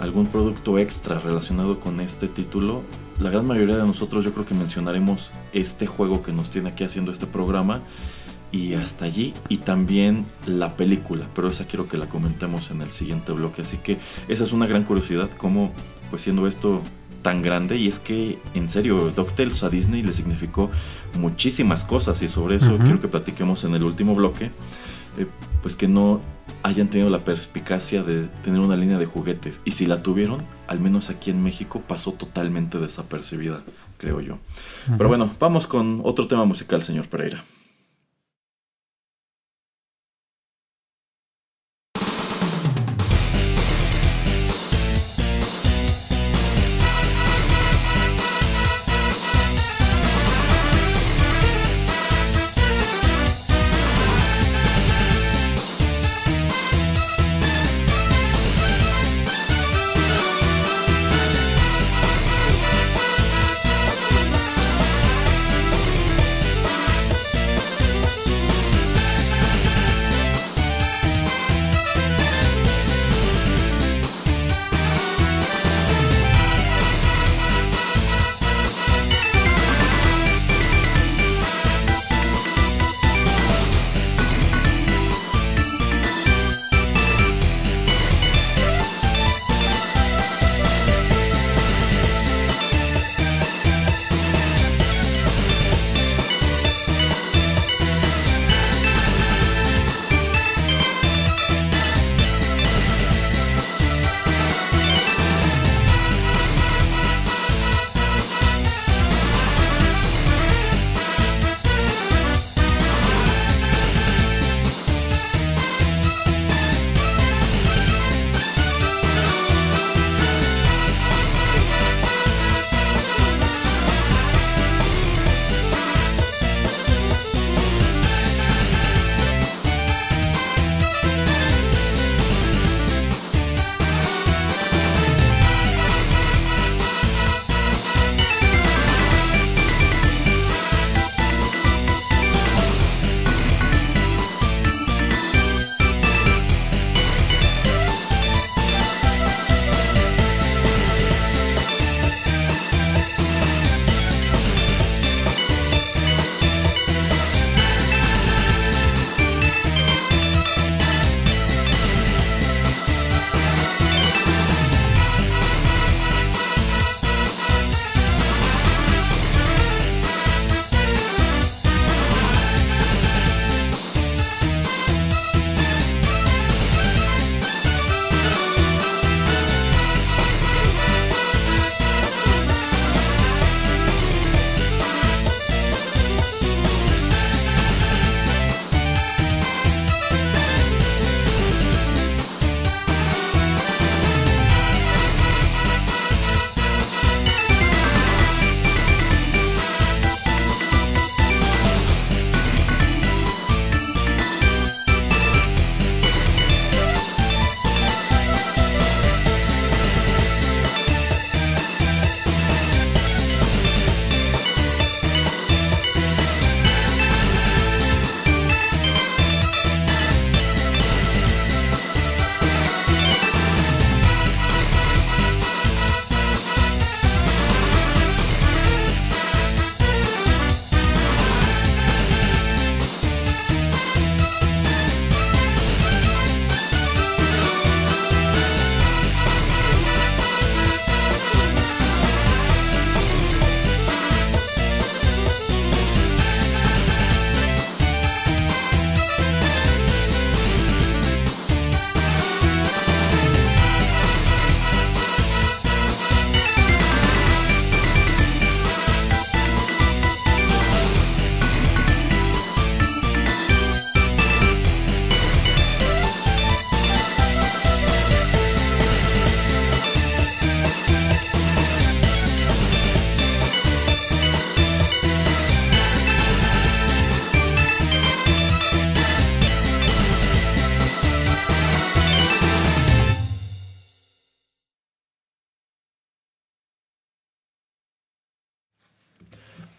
algún producto extra relacionado con este título, la gran mayoría de nosotros yo creo que mencionaremos este juego que nos tiene aquí haciendo este programa y hasta allí y también la película, pero esa quiero que la comentemos en el siguiente bloque, así que esa es una gran curiosidad como pues siendo esto tan grande y es que en serio DuckTales a Disney le significó muchísimas cosas y sobre eso quiero que platiquemos en el último bloque eh, pues que no hayan tenido la perspicacia de tener una línea de juguetes. Y si la tuvieron, al menos aquí en México pasó totalmente desapercibida, creo yo. Pero bueno, vamos con otro tema musical, señor Pereira.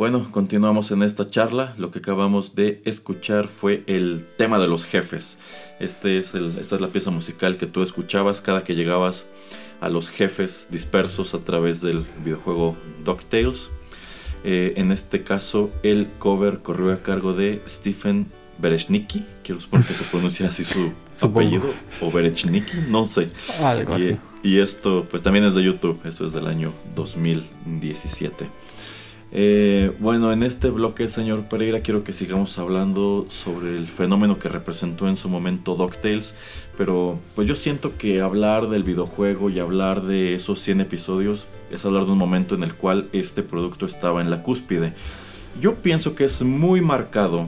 Bueno, continuamos en esta charla. Lo que acabamos de escuchar fue el tema de los jefes. Este es el, esta es la pieza musical que tú escuchabas cada que llegabas a los jefes dispersos a través del videojuego DuckTales. Eh, en este caso, el cover corrió a cargo de Stephen Berechnicki. Quiero suponer que se pronuncia así su, apellido. O Berechnicki, no sé. Algo y, así. y esto, pues también es de YouTube. Esto es del año 2017. Eh, bueno, en este bloque, señor Pereira, quiero que sigamos hablando sobre el fenómeno que representó en su momento DuckTales. Pero pues yo siento que hablar del videojuego y hablar de esos 100 episodios es hablar de un momento en el cual este producto estaba en la cúspide. Yo pienso que es muy marcado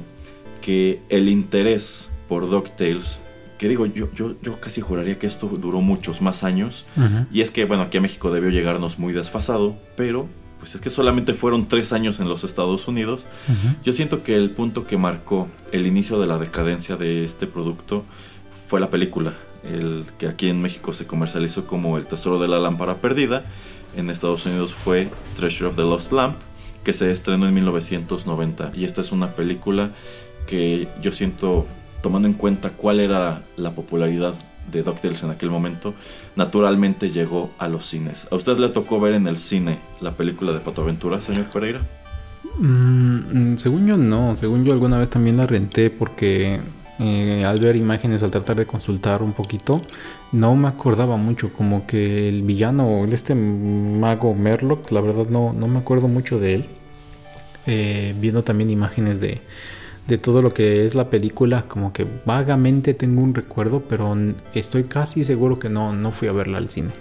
que el interés por DuckTales, que digo, yo, yo, yo casi juraría que esto duró muchos más años. Y es que, bueno, aquí a México debió llegarnos muy desfasado, pero pues es que solamente fueron tres años en los Estados Unidos. Ujú. Yo siento que el punto que marcó el inicio de la decadencia de este producto fue la película, el que aquí en México se comercializó como El Tesoro de la Lámpara Perdida. En Estados Unidos fue Treasure of the Lost Lamp, que se estrenó en 1990. Y esta es una película que yo siento, tomando en cuenta cuál era la popularidad de DuckTales en aquel momento, naturalmente llegó a los cines. ¿A usted le tocó ver en el cine la película de Pato Aventura, señor Pereira? Mm, mm, según yo no, según yo alguna vez también la renté porque eh, al ver imágenes, al tratar de consultar un poquito, no me acordaba mucho, como que el villano, este mago Merlock, la verdad no, no me acuerdo mucho de él. Eh, viendo también imágenes de, de todo lo que es la película, como que vagamente tengo un recuerdo, pero estoy casi seguro que no, no fui a verla al cine.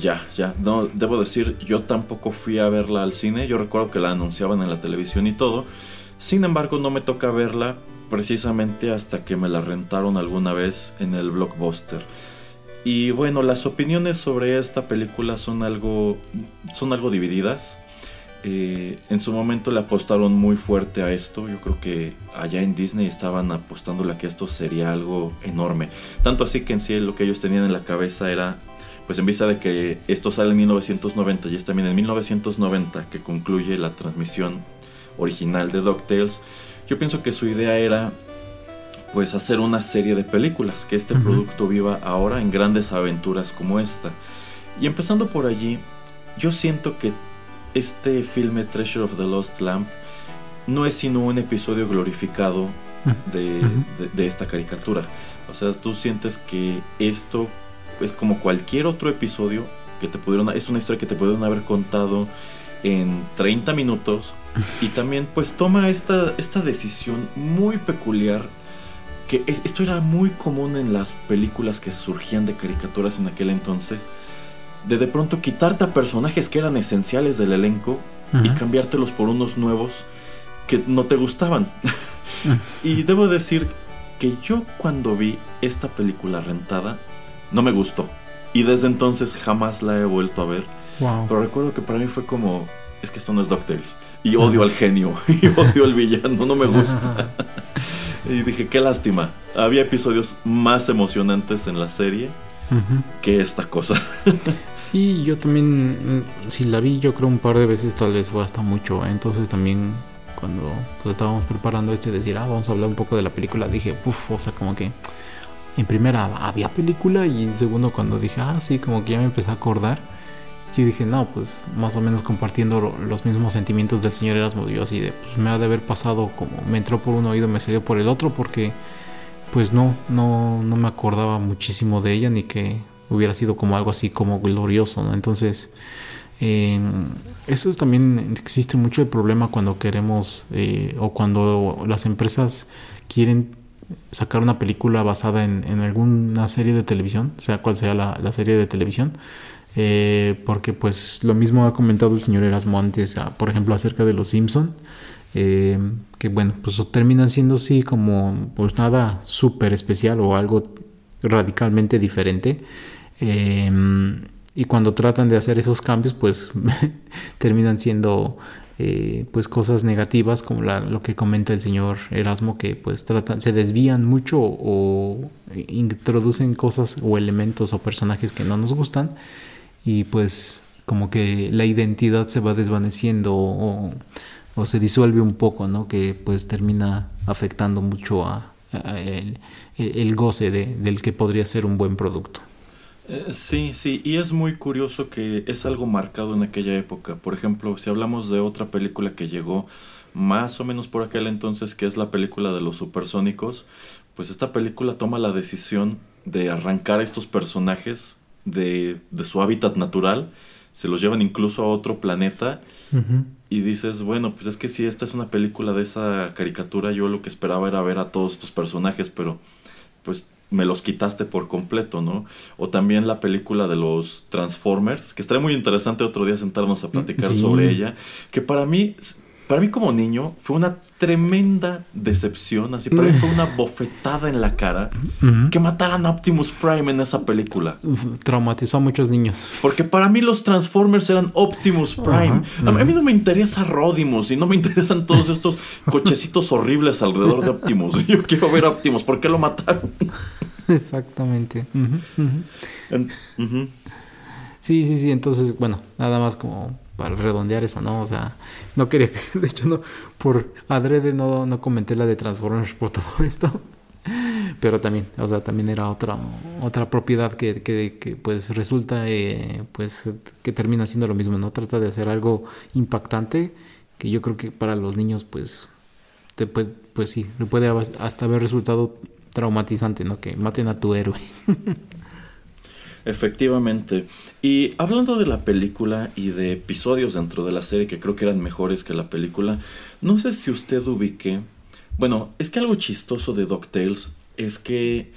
Ya, ya. No, debo decir, yo tampoco fui a verla al cine. Yo recuerdo que la anunciaban en la televisión y todo. Sin embargo, no me toca verla precisamente hasta que me la rentaron alguna vez en el blockbuster. Y bueno, las opiniones sobre esta película son algo, son algo divididas. Eh, en su momento le apostaron muy fuerte a esto. Yo creo que allá en Disney estaban apostándole a que esto sería algo enorme. Tanto así que en sí lo que ellos tenían en la cabeza era, pues en vista de que esto sale en 1990 y es también en 1990 que concluye la transmisión original de DuckTales, yo pienso que su idea era pues hacer una serie de películas, que este producto viva ahora en grandes aventuras como esta. Y empezando por allí, yo siento que este filme Treasure of the Lost Lamp no es sino un episodio glorificado de, de- de esta caricatura. O sea, tú sientes que esto es como cualquier otro episodio que te pudieron, es una historia que te pudieron haber contado en 30 minutos y también pues toma esta, esta decisión muy peculiar que es- esto era muy común en las películas que surgían de caricaturas en aquel entonces de de pronto quitarte a personajes que eran esenciales del elenco y cambiártelos por unos nuevos que no te gustaban. y debo decir que yo cuando vi esta película rentada no me gustó y desde entonces jamás la he vuelto a ver, Wow. pero recuerdo que para mí fue como es que esto no es DuckTales y odio al genio y odio al villano, no me gusta. y dije, qué lástima. Había episodios más emocionantes en la serie Que esta cosa. Sí, yo también, mm, si la vi yo creo un par de veces, tal vez fue hasta mucho. ¿eh? Entonces también cuando pues, estábamos preparando esto y decir, ah, vamos a hablar un poco de la película, dije, uff, o sea, como que en primera había película y en segundo cuando dije, ah, sí, como que ya me empecé a acordar. Sí dije, no, pues más o menos compartiendo lo- los mismos sentimientos del señor Erasmo. Yo así de, pues me ha de haber pasado como me entró por un oído, me salió por el otro, porque pues no, no, no me acordaba muchísimo de ella ni que hubiera sido como algo así como glorioso, ¿no? Entonces, eh, eso es también, existe mucho el problema cuando queremos eh, o cuando las empresas quieren sacar una película basada en, en alguna serie de televisión, sea cual sea la, la serie de televisión, eh, porque pues lo mismo ha comentado el señor Erasmo antes, ah, por ejemplo, acerca de los Simpson, eh, que bueno, pues terminan siendo así como pues nada súper especial o algo radicalmente diferente. Eh, y cuando tratan de hacer esos cambios, pues terminan siendo eh, pues cosas negativas, como lo que comenta el señor Erasmo, que pues tratan, se desvían mucho o introducen cosas o elementos o personajes que no nos gustan y pues como que la identidad se va desvaneciendo o, se disuelve un poco, ¿no? Que pues termina afectando mucho a, el, goce de, del que podría ser un buen producto. Eh, sí, sí, y es muy curioso que es algo marcado en aquella época. Por ejemplo, si hablamos de otra película que llegó más o menos por aquel entonces, que es la película de los supersónicos, pues esta película toma la decisión de arrancar a estos personajes de, de su hábitat natural, se los llevan incluso a otro planeta y dices, bueno, pues es que si esta es una película de esa caricatura, yo lo que esperaba era ver a todos estos personajes, pero pues me los quitaste por completo, ¿no? O también la película de los Transformers, que estaría muy interesante otro día sentarnos a platicar sobre ella, que para mí para mí como niño fue una tremenda decepción, así para mí fue una bofetada en la cara que mataran a Optimus Prime en esa película. Traumatizó a muchos niños. Porque para mí los Transformers eran Optimus Prime. A, mí, no me interesa Rodimus y no me interesan todos estos cochecitos horribles alrededor de Optimus. Yo quiero ver a Optimus, ¿por qué lo mataron? Exactamente. Sí, sí, sí, entonces, bueno, nada más como para redondear eso, ¿no? O sea, no quería que, de hecho, no, por adrede no, no comenté la de Transformers por todo esto. Pero también, o sea, también era otra, otra propiedad que, que, pues resulta, eh, pues, que termina siendo lo mismo, ¿no? Trata de hacer algo impactante que yo creo que para los niños, pues, te puede, pues sí, le puede hasta haber resultado traumatizante, ¿no? Que maten a tu héroe. Efectivamente. Y hablando de la película y de episodios dentro de la serie que creo que eran mejores que la película, no sé si usted ubique. Bueno, es que algo chistoso de DuckTales es que.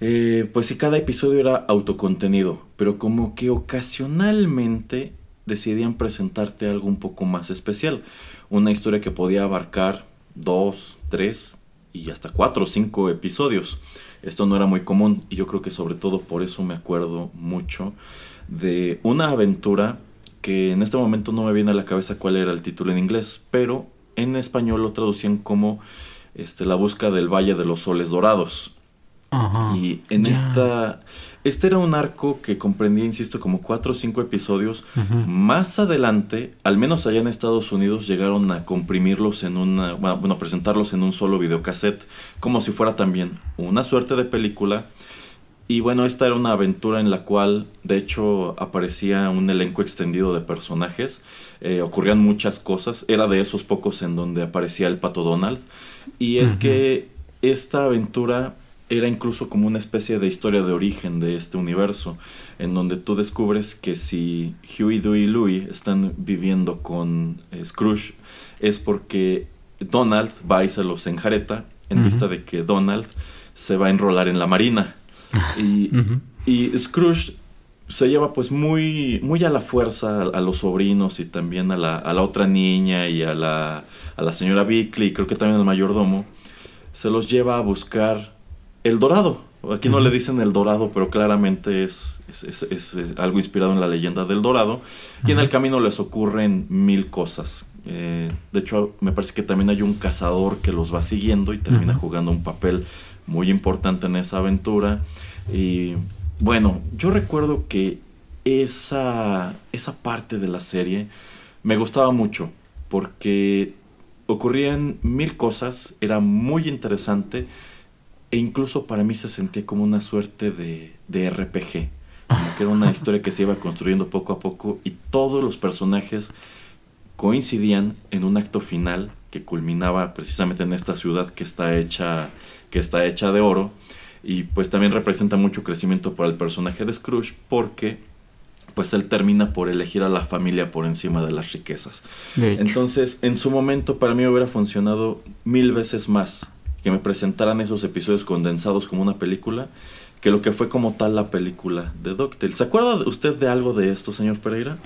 Eh, pues si cada episodio era autocontenido, pero como que ocasionalmente decidían presentarte algo un poco más especial. Una historia que podía abarcar dos, tres y hasta cuatro o cinco episodios. Esto no era muy común y yo creo que sobre todo por eso me acuerdo mucho de una aventura que en este momento no me viene a la cabeza cuál era el título en inglés, pero en español lo traducían como este, La busca del Valle de los Soles Dorados y en esta... Este era un arco que comprendía, insisto, como cuatro o cinco episodios. Más adelante, al menos allá en Estados Unidos, llegaron a comprimirlos en una... Bueno, a presentarlos en un solo videocassette, como si fuera también una suerte de película. Y bueno, esta era una aventura en la cual, de hecho, aparecía un elenco extendido de personajes. Eh, ocurrían muchas cosas. Era de esos pocos en donde aparecía el pato Donald. Y es que esta aventura era incluso como una especie de historia de origen de este universo, en donde tú descubres que si Huey, Dewey y Louie están viviendo con eh, Scrooge es porque Donald va y se los enjareta en vista de que Donald se va a enrolar en la marina. Y, y Scrooge se lleva pues muy, muy a la fuerza a, los sobrinos y también a la, a la, otra niña y a la, a la señora Bickley creo que también al mayordomo. Se los lleva a buscar el Dorado. Aquí no le dicen el Dorado, pero claramente es, es, eh, algo inspirado en la leyenda del Dorado. Y en el camino les ocurren mil cosas. Eh, de hecho, me parece que también hay un cazador que los va siguiendo y termina jugando un papel muy importante en esa aventura. Y bueno, yo recuerdo que esa, esa parte de la serie me gustaba mucho porque ocurrían mil cosas, era muy interesante e incluso para mí se sentía como una suerte de, de RPG. Como que era una historia que se iba construyendo poco a poco y todos los personajes coincidían en un acto final que culminaba precisamente en esta ciudad que está hecha, que está hecha de oro. Y pues también representa mucho crecimiento para el personaje de Scrooge porque pues él termina por elegir a la familia por encima de las riquezas. Entonces, en su momento para mí hubiera funcionado mil veces más que me presentaran esos episodios condensados como una película que lo que fue como tal la película de Doctel. ¿Se acuerda usted de algo de esto, señor Pereira?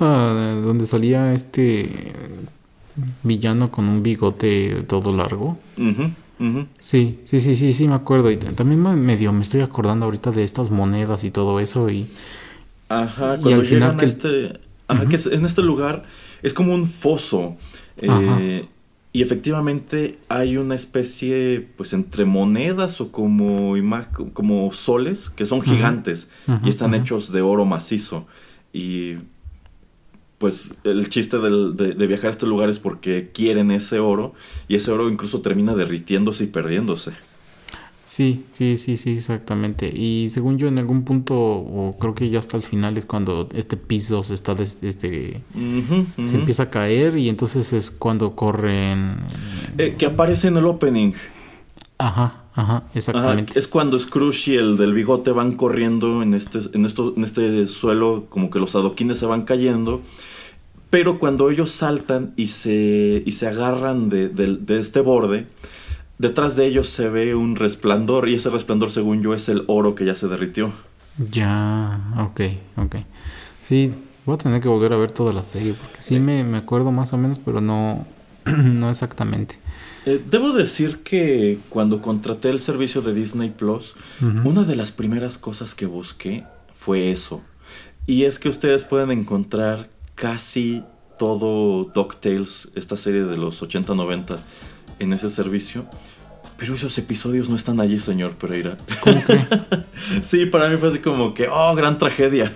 Era donde salía este villano con un bigote todo largo. Sí, sí, sí, sí, sí, me acuerdo. Y también medio me estoy acordando ahorita de estas monedas y todo eso. Y, Ajá, cuando este. Ajá, que en este lugar es como un foso. Eh, y efectivamente hay una especie, pues entre monedas o como, como soles, que son gigantes y están hechos de oro macizo. Y pues el chiste de, de, viajar a este lugar es porque quieren ese oro y ese oro incluso termina derritiéndose y perdiéndose. Sí, sí, sí, sí, exactamente. Y según yo en algún punto, o creo que ya hasta el final es cuando este piso se está desde, este, se empieza a caer y entonces es cuando corren. Eh, que aparece en el opening. Ajá, ajá, exactamente. es cuando Scrooge y el del bigote van corriendo en este, en esto, en este suelo, como que los adoquines se van cayendo. Pero cuando ellos saltan y se, y se agarran de, de este borde, Detrás de ellos se ve un resplandor y ese resplandor, según yo, es el oro que ya se derritió. Ya, ok, ok. Sí, voy a tener que volver a ver toda la serie porque sí, Me, me, acuerdo más o menos, pero no, no exactamente. Eh, debo decir que cuando contraté el servicio de Disney Plus, una de las primeras cosas que busqué fue eso. Y es que ustedes pueden encontrar casi todo DuckTales, esta serie de los 80-90 en ese servicio. Pero esos episodios no están allí, señor Pereira. ¿Cómo que? sí, para mí fue así como que, oh, gran tragedia.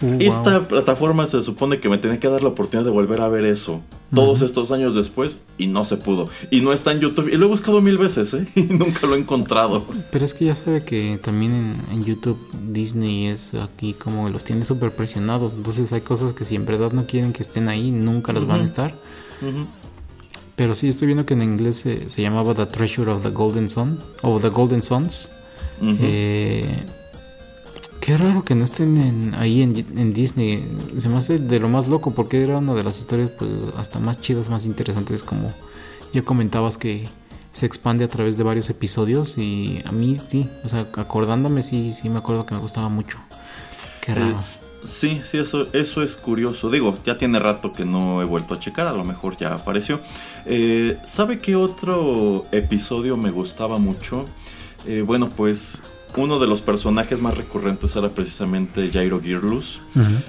Uh, Esta plataforma se supone que me tenía que dar la oportunidad de volver a ver eso todos estos años después y no se pudo. Y no está en YouTube. Y lo he buscado mil veces, ¿eh? Y nunca lo he encontrado. Pero es que ya sabe que también en, YouTube Disney es aquí como los tiene súper presionados. Entonces hay cosas que si en verdad no quieren que estén ahí, nunca las van a estar. Pero sí estoy viendo que en inglés se, llamaba The Treasure of the Golden Sun o The Golden Sons. eh, qué raro que no estén ahí en, Disney. Se me hace de lo más loco porque era una de las historias pues hasta más chidas, más interesantes como ya comentabas que se expande a través de varios episodios y a mí sí, o sea, acordándome sí, sí me acuerdo que me gustaba mucho. Qué raro. Sí, sí, eso, eso es curioso. Digo, ya tiene rato que no he vuelto a checar, a lo mejor ya apareció. Eh, ¿Sabe qué otro episodio me gustaba mucho? Eh, bueno, pues uno de los personajes más recurrentes era precisamente Jairo Gearlus,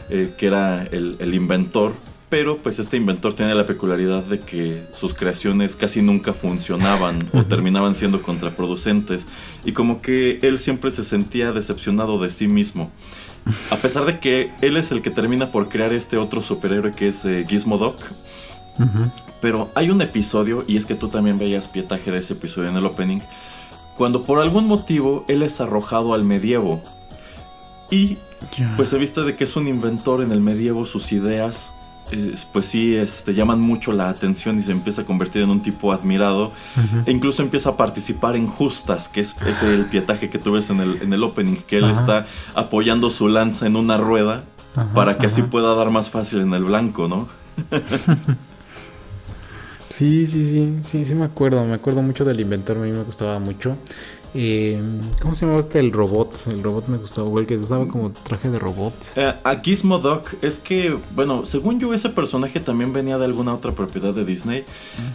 eh, que era el, inventor. Pero pues este inventor tiene la peculiaridad de que sus creaciones casi nunca funcionaban o terminaban siendo contraproducentes. Y como que él siempre se sentía decepcionado de sí mismo. A pesar de que él es el que termina por crear este otro superhéroe que es eh, Gizmo Doc. Pero hay un episodio, y es que tú también veías pietaje de ese episodio en el opening, cuando por algún motivo él es arrojado al medievo. Y pues se viste de que es un inventor en el medievo, sus ideas pues sí, este, llaman mucho la atención y se empieza a convertir en un tipo admirado. E incluso empieza a participar en justas, que es, el pietaje que tú ves en el, en el opening, que él está apoyando su lanza en una rueda para que así pueda dar más fácil en el blanco, ¿no? sí, sí, sí, sí, sí me acuerdo, me acuerdo mucho del inventor, a mí me gustaba mucho. Eh, ¿Cómo se llamaba este? El robot. El robot me gustaba, o el que usaba como traje de robot. Eh, a Gizmo Doc es que, bueno, según yo, ese personaje también venía de alguna otra propiedad de Disney.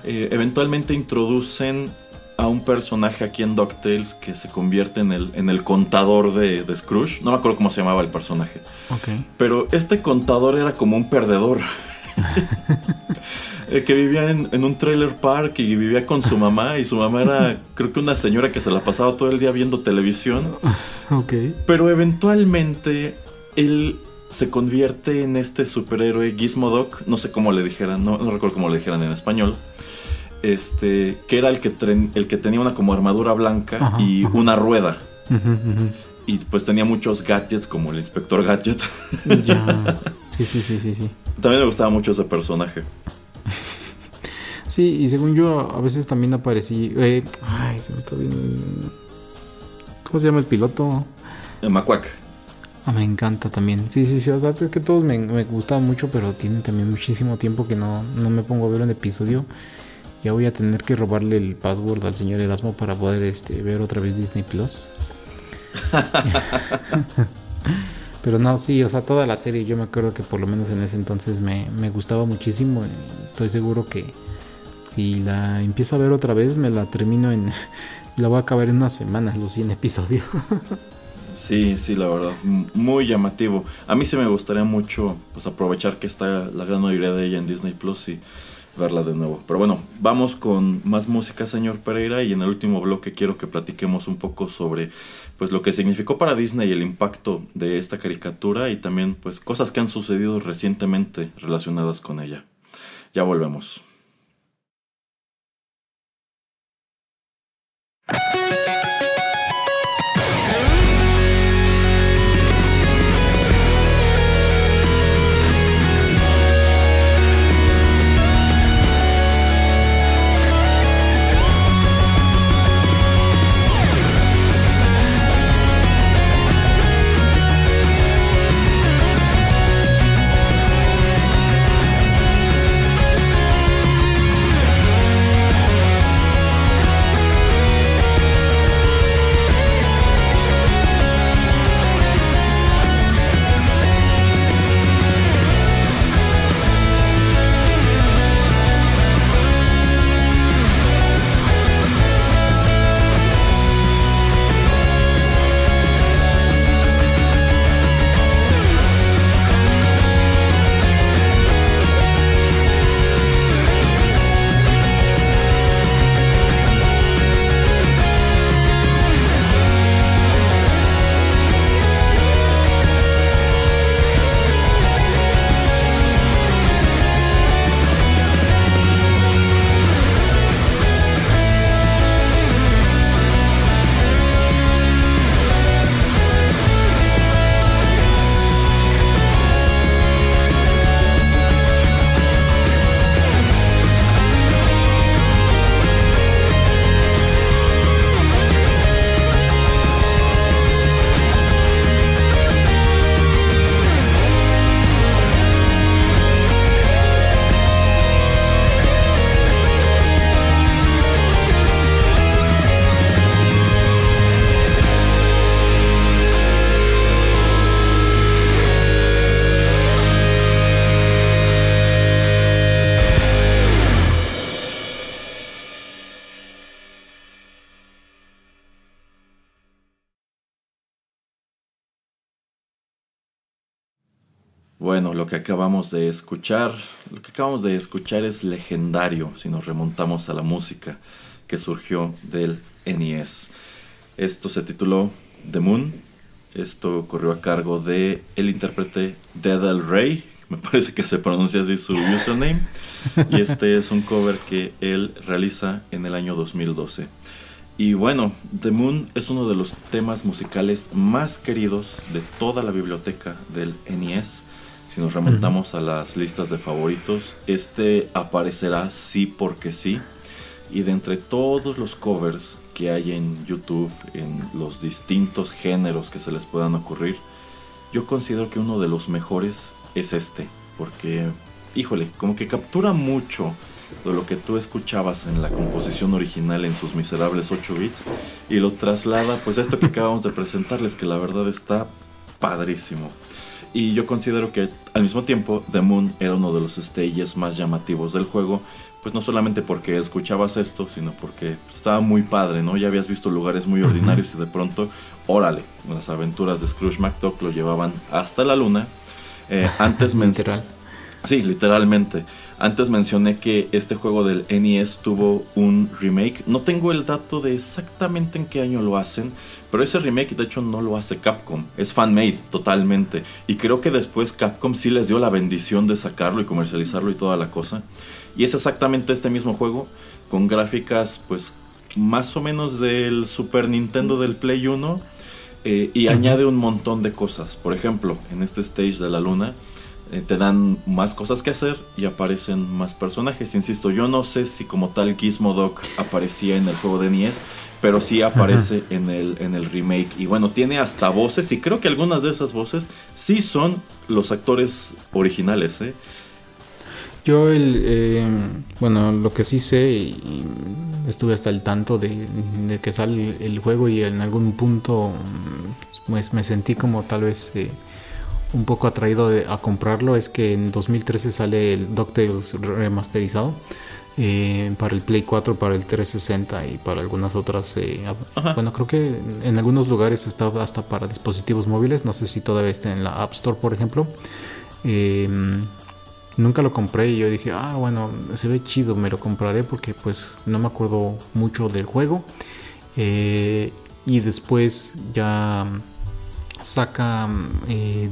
Eh, eventualmente introducen a un personaje aquí en DuckTales que se convierte en el, en el contador de, de Scrooge. No me acuerdo cómo se llamaba el personaje. Ok. Pero este contador era como un perdedor. Eh, que vivía en, un trailer park y vivía con su mamá y su mamá era creo que una señora que se la pasaba todo el día viendo televisión. Ok. Pero eventualmente él se convierte en este superhéroe Gizmodoc, no sé cómo le dijeran, no, recuerdo cómo le dijeran en español. Este, que era el que, el que tenía una como armadura blanca y una rueda. Y pues tenía muchos gadgets como el inspector gadget. Ya. Sí, sí, sí, sí, sí. También me gustaba mucho ese personaje. Sí, y según yo, a veces también aparecí. Eh, ay, se me está viendo. ¿Cómo se llama el piloto? El Macuac. Ah, me encanta también. Sí, sí, sí. O sea, es que todos me, me gustaban mucho, pero tienen también muchísimo tiempo que no, no me pongo a ver un episodio. Ya voy a tener que robarle el password al señor Erasmo para poder este, ver otra vez Disney Plus. Pero no, sí, o sea, toda la serie yo me acuerdo que por lo menos en ese entonces me, me gustaba muchísimo. Estoy seguro que, si la empiezo a ver otra vez, me la termino en. la voy a acabar en unas semanas, los 100 episodios. sí, sí, la verdad. Muy llamativo. A mí sí me gustaría mucho pues, aprovechar que está la gran mayoría de ella en Disney Plus y verla de nuevo. Pero bueno, vamos con más música, señor Pereira, y en el último bloque quiero que platiquemos un poco sobre pues lo que significó para Disney el impacto de esta caricatura y también pues cosas que han sucedido recientemente relacionadas con ella. Ya volvemos. Música Bueno, lo que acabamos de escuchar, lo que acabamos de escuchar es legendario si nos remontamos a la música que surgió del NES. Esto se tituló The Moon. Esto corrió a cargo de el intérprete Dead El Rey, me parece que se pronuncia así su username, y este es un cover que él realiza en el año 2012. Y bueno, The Moon es uno de los temas musicales más queridos de toda la biblioteca del NES si nos remontamos a las listas de favoritos, este aparecerá sí porque sí. Y de entre todos los covers que hay en YouTube, en los distintos géneros que se les puedan ocurrir, yo considero que uno de los mejores es este. Porque, híjole, como que captura mucho de lo que tú escuchabas en la composición original en sus miserables 8 bits y lo traslada pues a esto que acabamos de presentarles que la verdad está padrísimo. Y yo considero que al mismo tiempo The Moon era uno de los stages más llamativos del juego, pues no solamente porque escuchabas esto, sino porque estaba muy padre, ¿no? Ya habías visto lugares muy ordinarios y de pronto, órale, las aventuras de Scrooge McDuck lo llevaban hasta la luna. Eh, antes Literal. Sí, literalmente. Antes mencioné que este juego del NES tuvo un remake. No tengo el dato de exactamente en qué año lo hacen, pero ese remake de hecho no lo hace Capcom. Es fan-made totalmente. Y creo que después Capcom sí les dio la bendición de sacarlo y comercializarlo y toda la cosa. Y es exactamente este mismo juego con gráficas pues más o menos del Super Nintendo del Play 1. Eh, y añade un montón de cosas. Por ejemplo, en este stage de la luna eh, te dan más cosas que hacer y aparecen más personajes. Insisto, yo no sé si como tal Gizmodoc aparecía en el juego de NES, pero sí aparece en el, en el remake. Y bueno, tiene hasta voces y creo que algunas de esas voces sí son los actores originales. ¿eh? Yo, el, eh, bueno, lo que sí sé, y estuve hasta el tanto de, de, que sale el juego y en algún punto pues me sentí como tal vez un poco atraído a comprarlo es que en 2013 sale el DuckTales remasterizado eh, para el Play 4, para el 360 y para algunas otras. Eh, bueno, creo que en algunos lugares está hasta para dispositivos móviles. No sé si todavía está en la App Store, por ejemplo. Em, nunca lo compré y yo dije, ah, bueno, se ve chido, me lo compraré porque pues no me acuerdo mucho del juego. Eh, y después ya saca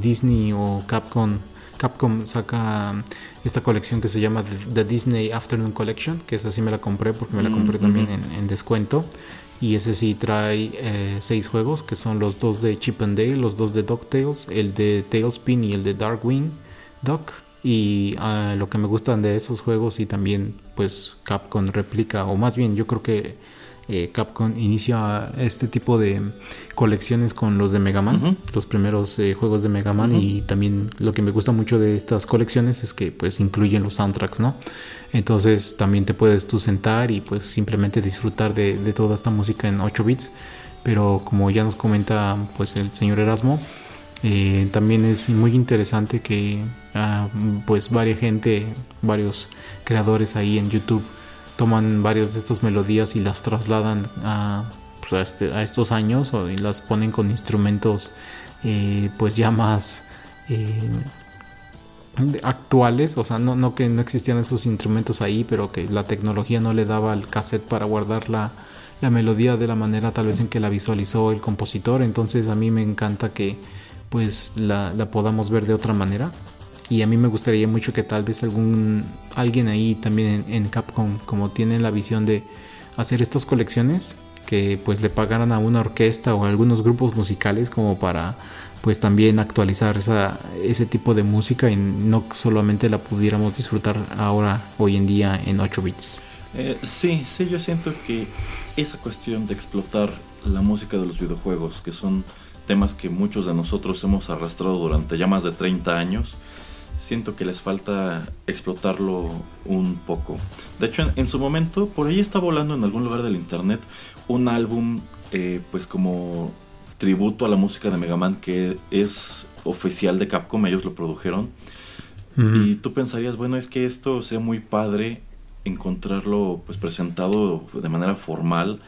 Disney o Capcom, Capcom saca esta colección que se llama The Disney Afternoon Collection, que esa sí me la compré porque me la compré mm, también en, descuento. Y ese sí trae eh, seis juegos, que son los dos de Chip and Dale, los dos de DuckTales, el de Tailspin y el de Darkwing Duck. Y ah, lo que me gustan de esos juegos y también pues Capcom replica, o más bien yo creo que eh, Capcom inicia este tipo de colecciones con los de Mega Man, los primeros eh, juegos de Mega Man y también lo que me gusta mucho de estas colecciones es que pues incluyen los soundtracks, ¿no? Entonces también te puedes tú sentar y pues simplemente disfrutar de, toda esta música en 8 bits, pero como ya nos comenta pues el señor Erasmo, eh, también es muy interesante que ah, pues gente, varios creadores ahí en YouTube toman varias de estas melodías y las trasladan a, pues, este, a, estos años y las ponen con instrumentos eh, pues ya más eh, actuales, o sea, no, no que no existían esos instrumentos ahí, pero que la tecnología no le daba al cassette para guardar la, la melodía de la manera tal vez en que la visualizó el compositor, entonces a mí me encanta que pues la, la podamos ver de otra manera y a mí me gustaría mucho que tal vez algún alguien ahí también en, Capcom como tiene la visión de hacer estas colecciones que pues le pagaran a una orquesta o a algunos grupos musicales como para pues también actualizar esa, ese tipo de música y no solamente la pudiéramos disfrutar ahora hoy en día en 8 bits. Eh, sí, sí, yo siento que esa cuestión de explotar la música de los videojuegos, que son temas que muchos de nosotros hemos arrastrado durante ya más de 30 años, siento que les falta explotarlo un poco. De hecho, en, su momento, por ahí está volando en algún lugar del internet un álbum, eh, pues como tributo a la música de Mega Man que es oficial de Capcom, ellos lo produjeron. Y tú pensarías, bueno, es que esto sea muy padre encontrarlo pues presentado de manera formal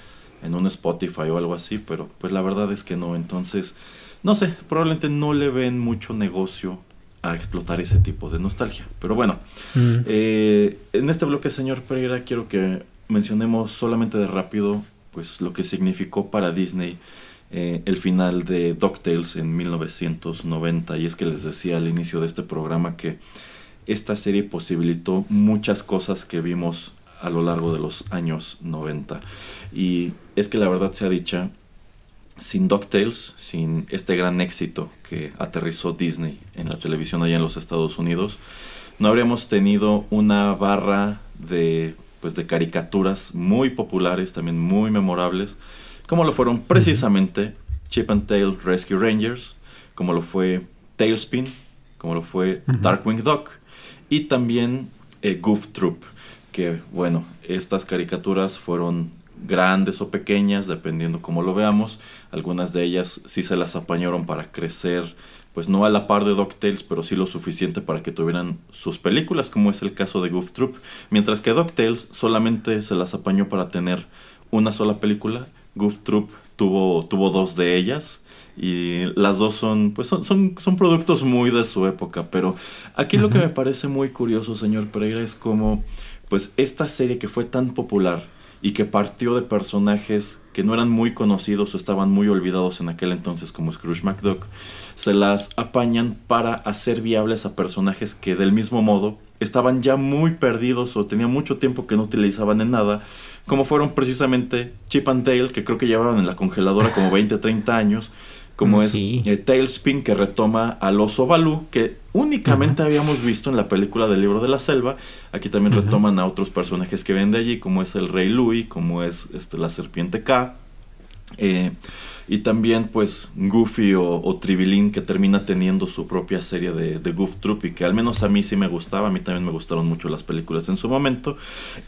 en un Spotify o algo así, pero pues la verdad es que no, entonces no sé, probablemente no le ven mucho negocio a explotar ese tipo de nostalgia. Pero bueno, mm. eh, en este bloque, señor Pereira, quiero que mencionemos solamente de rápido pues lo que significó para Disney eh, el final de DuckTales en 1990. Y es que les decía al inicio de este programa que esta serie posibilitó muchas cosas que vimos a lo largo de los años 90. Y es que la verdad sea dicha, sin DuckTales, sin este gran éxito que aterrizó Disney en la televisión allá en los Estados Unidos, no habríamos tenido una barra de pues de caricaturas muy populares, también muy memorables, como lo fueron precisamente Chip and Tail Rescue Rangers, como lo fue Tailspin, como lo fue Darkwing Duck y también eh, Goof Troop, que bueno, estas caricaturas fueron grandes o pequeñas, dependiendo cómo lo veamos. Algunas de ellas sí se las apañaron para crecer, pues no a la par de DuckTales, pero sí lo suficiente para que tuvieran sus películas, como es el caso de Goof Troop. Mientras que DuckTales solamente se las apañó para tener una sola película. Goof Troop tuvo, tuvo dos de ellas. Y las dos son, pues son, son, son productos muy de su época. Pero aquí lo que me parece muy curioso, señor Pereira, es como, pues esta serie que fue tan popular, y que partió de personajes que no eran muy conocidos o estaban muy olvidados en aquel entonces como Scrooge McDuck, se las apañan para hacer viables a personajes que del mismo modo estaban ya muy perdidos o tenían mucho tiempo que no utilizaban en nada, como fueron precisamente Chip and Dale, que creo que llevaban en la congeladora como 20 30 años, como mm, es eh, Tailspin que retoma al oso Balú, que únicamente habíamos visto en la película del libro de la selva. Aquí también retoman a otros personajes que ven de allí, como es el rey Louis, como es este, la serpiente K. Eh, y también pues Goofy o, o, Tribilín que termina teniendo su propia serie de, de, Goof Troop y que al menos a mí sí me gustaba, a mí también me gustaron mucho las películas en su momento.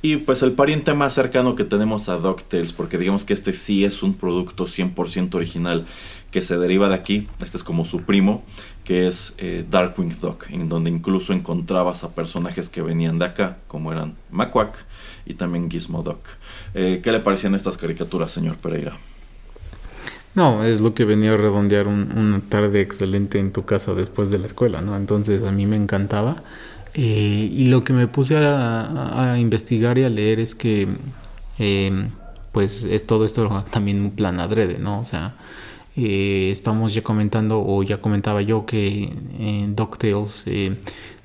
Y pues el pariente más cercano que tenemos a DuckTales, porque digamos que este sí es un producto 100% original que se deriva de aquí, este es como su primo, que es eh, Darkwing Duck, en donde incluso encontrabas a personajes que venían de acá, como eran Maquack y también Gizmo Duck. Eh, ¿Qué le parecían estas caricaturas, señor Pereira? No, es lo que venía a redondear una tarde excelente en tu casa después de la escuela, ¿no? Entonces a mí me encantaba Eh, y lo que me puse a, investigar y a leer es que, em, pues, es todo esto también un plan adrede, ¿no? O sea, eh, estamos ya comentando, o ya comentaba yo, que en DuckTales eh,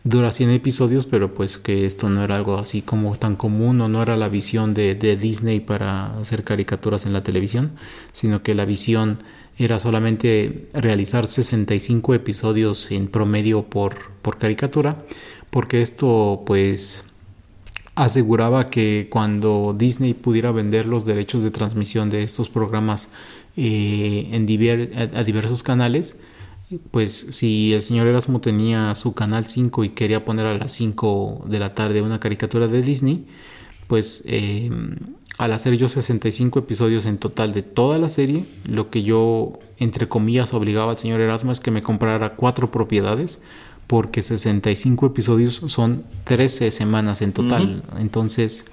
dura 100 episodios, pero pues que esto no era algo así como tan común o no era la visión de, de Disney para hacer caricaturas en la televisión, sino que la visión era solamente realizar 65 episodios en promedio por, por caricatura, porque esto pues aseguraba que cuando Disney pudiera vender los derechos de transmisión de estos programas eh, en a, diversos canales, pues si el señor Erasmo tenía su canal 5 y quería poner a las 5 de la tarde una caricatura de Disney, pues eh, al hacer yo 65 episodios en total de toda la serie, lo que yo, entre comillas, obligaba al señor Erasmo es que me comprara cuatro propiedades, porque 65 episodios son 13 semanas en total. Entonces,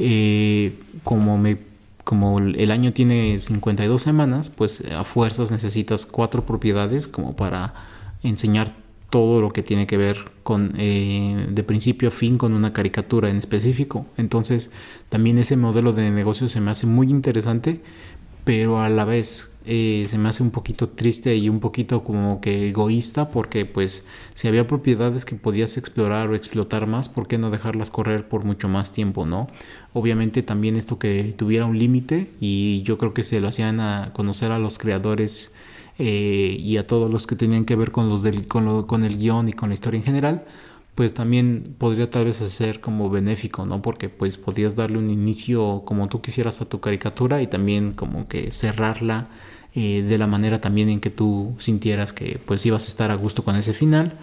eh, como, me, como el año tiene 52 semanas, pues a fuerzas necesitas cuatro propiedades como para enseñar todo lo que tiene que ver con eh, de principio a fin con una caricatura en específico. Entonces también ese modelo de negocio se me hace muy interesante, pero a la vez eh, se me hace un poquito triste y un poquito como que egoísta porque pues si había propiedades que podías explorar o explotar más, ¿por qué no dejarlas correr por mucho más tiempo, no? Obviamente también esto que tuviera un límite y yo creo que se lo hacían a conocer a los creadores eh, y a todos los que tenían que ver con, los del, con, con el guion y con la historia en general, pues también podría tal vez ser como benéfico, ¿no? Porque pues podías darle un inicio como tú quisieras a tu caricatura y también como que cerrarla eh, de la manera también en que tú sintieras que pues ibas a estar a gusto con ese final,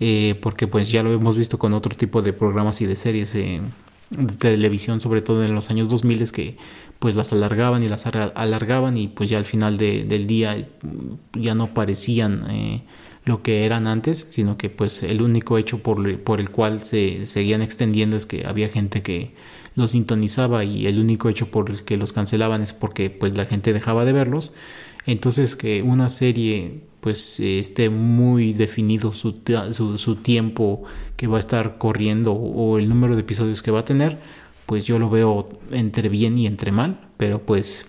eh, porque pues ya lo hemos visto con otro tipo de programas y de series de televisión, sobre todo en los años 2000, es que pues las alargaban y las alargaban y pues ya al final del día ya no parecían eh, lo que eran antes, sino que pues el único hecho por, por, el cual se seguían extendiendo es que había gente que los sintonizaba y el único hecho por el que los cancelaban es porque pues la gente dejaba de verlos. Entonces que una serie pues esté muy definido su, su, su tiempo que va a estar corriendo o el número de episodios que va a tener, pues yo lo veo entre bien y entre mal, pero pues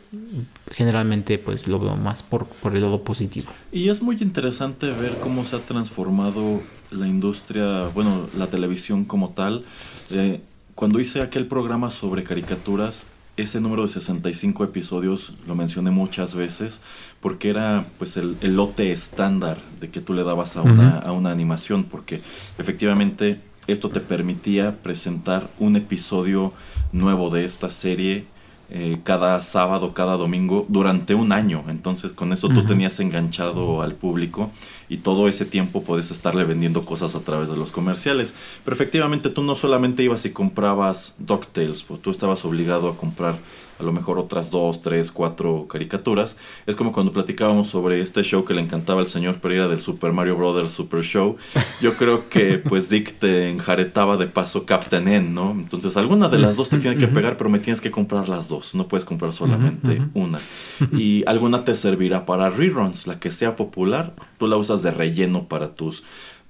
generalmente pues lo veo más por, por el lado positivo. Y es muy interesante ver cómo se ha transformado la industria, bueno, la televisión como tal. Eh, cuando hice aquel programa sobre caricaturas, ese número de 65 episodios lo mencioné muchas veces porque era pues el, lote estándar de que tú le dabas a una, a una animación porque efectivamente esto te permitía presentar un episodio nuevo de esta serie eh, cada sábado, cada domingo, durante un año. Entonces con esto tú tenías enganchado al público y todo ese tiempo puedes estarle vendiendo cosas a través de los comerciales. Pero efectivamente tú no solamente ibas y comprabas DuckTales, pues tú estabas obligado a comprar a lo mejor otras dos, tres, cuatro caricaturas. Es como cuando platicábamos sobre este show que le encantaba al señor Pereira del Super Mario Brothers Super Show. Yo creo que pues Dick te enjaretaba de paso Captain N, ¿no? Entonces alguna de las dos te tiene que pegar, pero me tienes que comprar las dos. No puedes comprar solamente una. Y alguna te servirá para reruns, la que sea popular. Tú la usas de relleno para tus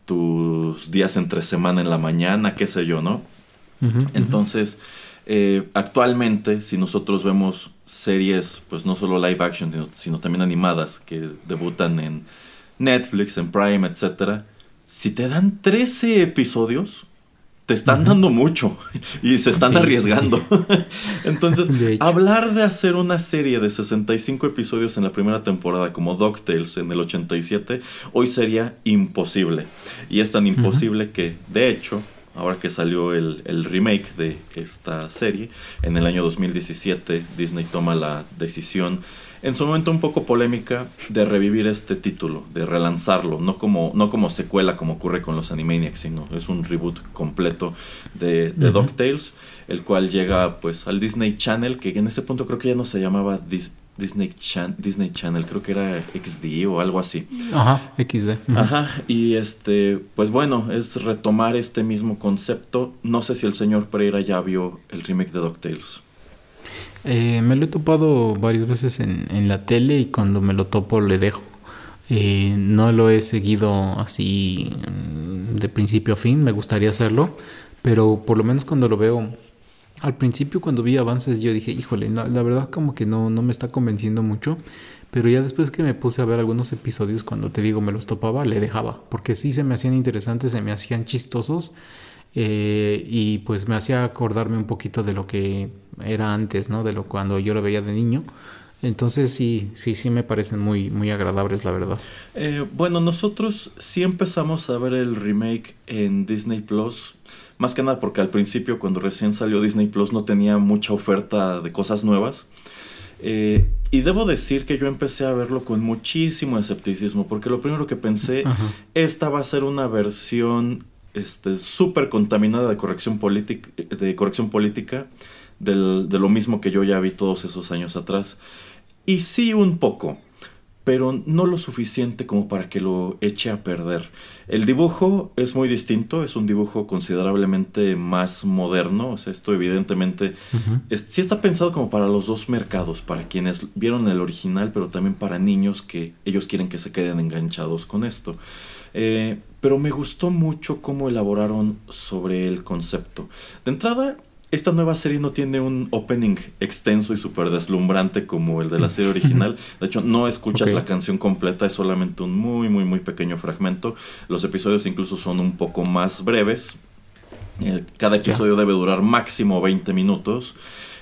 tus días entre semana en la mañana, qué sé yo, ¿no? Entonces, eh, actualmente, si nosotros vemos series, pues no solo live action, sino, también animadas que debutan en Netflix, en Prime, etcétera, si te dan 13 episodios, te están dando mucho y se están arriesgando. Entonces, hablar de hacer una serie de 65 episodios en la primera temporada como DuckTales en el 87, hoy sería imposible. Y es tan imposible que, de hecho, ahora que salió el, remake de esta serie, en el año 2017 Disney toma la decisión, en su momento un poco polémica, de revivir este título, de relanzarlo, no como, no como secuela como ocurre con los Animaniacs, sino es un reboot completo de, de DuckTales, el cual llega pues al Disney Channel, que en ese punto creo que ya no se llamaba Disney Disney, Disney Channel, creo que era XD o algo así. Ajá, XD. Ajá, y este, pues bueno, es retomar este mismo concepto. No sé si el señor Pereira ya vio el remake de DuckTales. Eh, me lo he topado varias veces en, en, la tele y cuando me lo topo le dejo. Eh, no lo he seguido así mm, de principio a fin, me gustaría hacerlo, pero por lo menos cuando lo veo, al principio cuando vi avances yo dije, híjole, la verdad como que no, no me está convenciendo mucho, pero ya después que me puse a ver algunos episodios, cuando te digo me los topaba, le dejaba, porque sí se me hacían interesantes, se me hacían chistosos. Eh, y pues me hacía acordarme un poquito de lo que era antes, ¿no? De lo cuando yo lo veía de niño. Entonces sí, sí, sí me parecen muy, muy agradables, la verdad. Eh, bueno, nosotros sí empezamos a ver el remake en Disney Plus. Más que nada porque al principio, cuando recién salió Disney Plus, no tenía mucha oferta de cosas nuevas. Eh, y debo decir que yo empecé a verlo con muchísimo escepticismo, porque lo primero que pensé, esta va a ser una versión este, súper contaminada de corrección, de corrección política de lo mismo que yo ya vi todos esos años atrás. Y sí un poco, pero no lo suficiente como para que lo eche a perder. El dibujo es muy distinto, es un dibujo considerablemente más moderno, o sea, esto evidentemente sí está pensado como para los dos mercados, para quienes vieron el original, pero también para niños que ellos quieren que se queden enganchados con esto. Eh, pero me gustó mucho cómo elaboraron sobre el concepto. De entrada, esta nueva serie no tiene un opening extenso y súper deslumbrante como el de la serie original. De hecho, no escuchas la canción completa, es solamente un muy, muy, muy pequeño fragmento. Los episodios incluso son un poco más breves. Eh, cada episodio debe durar máximo 20 minutos.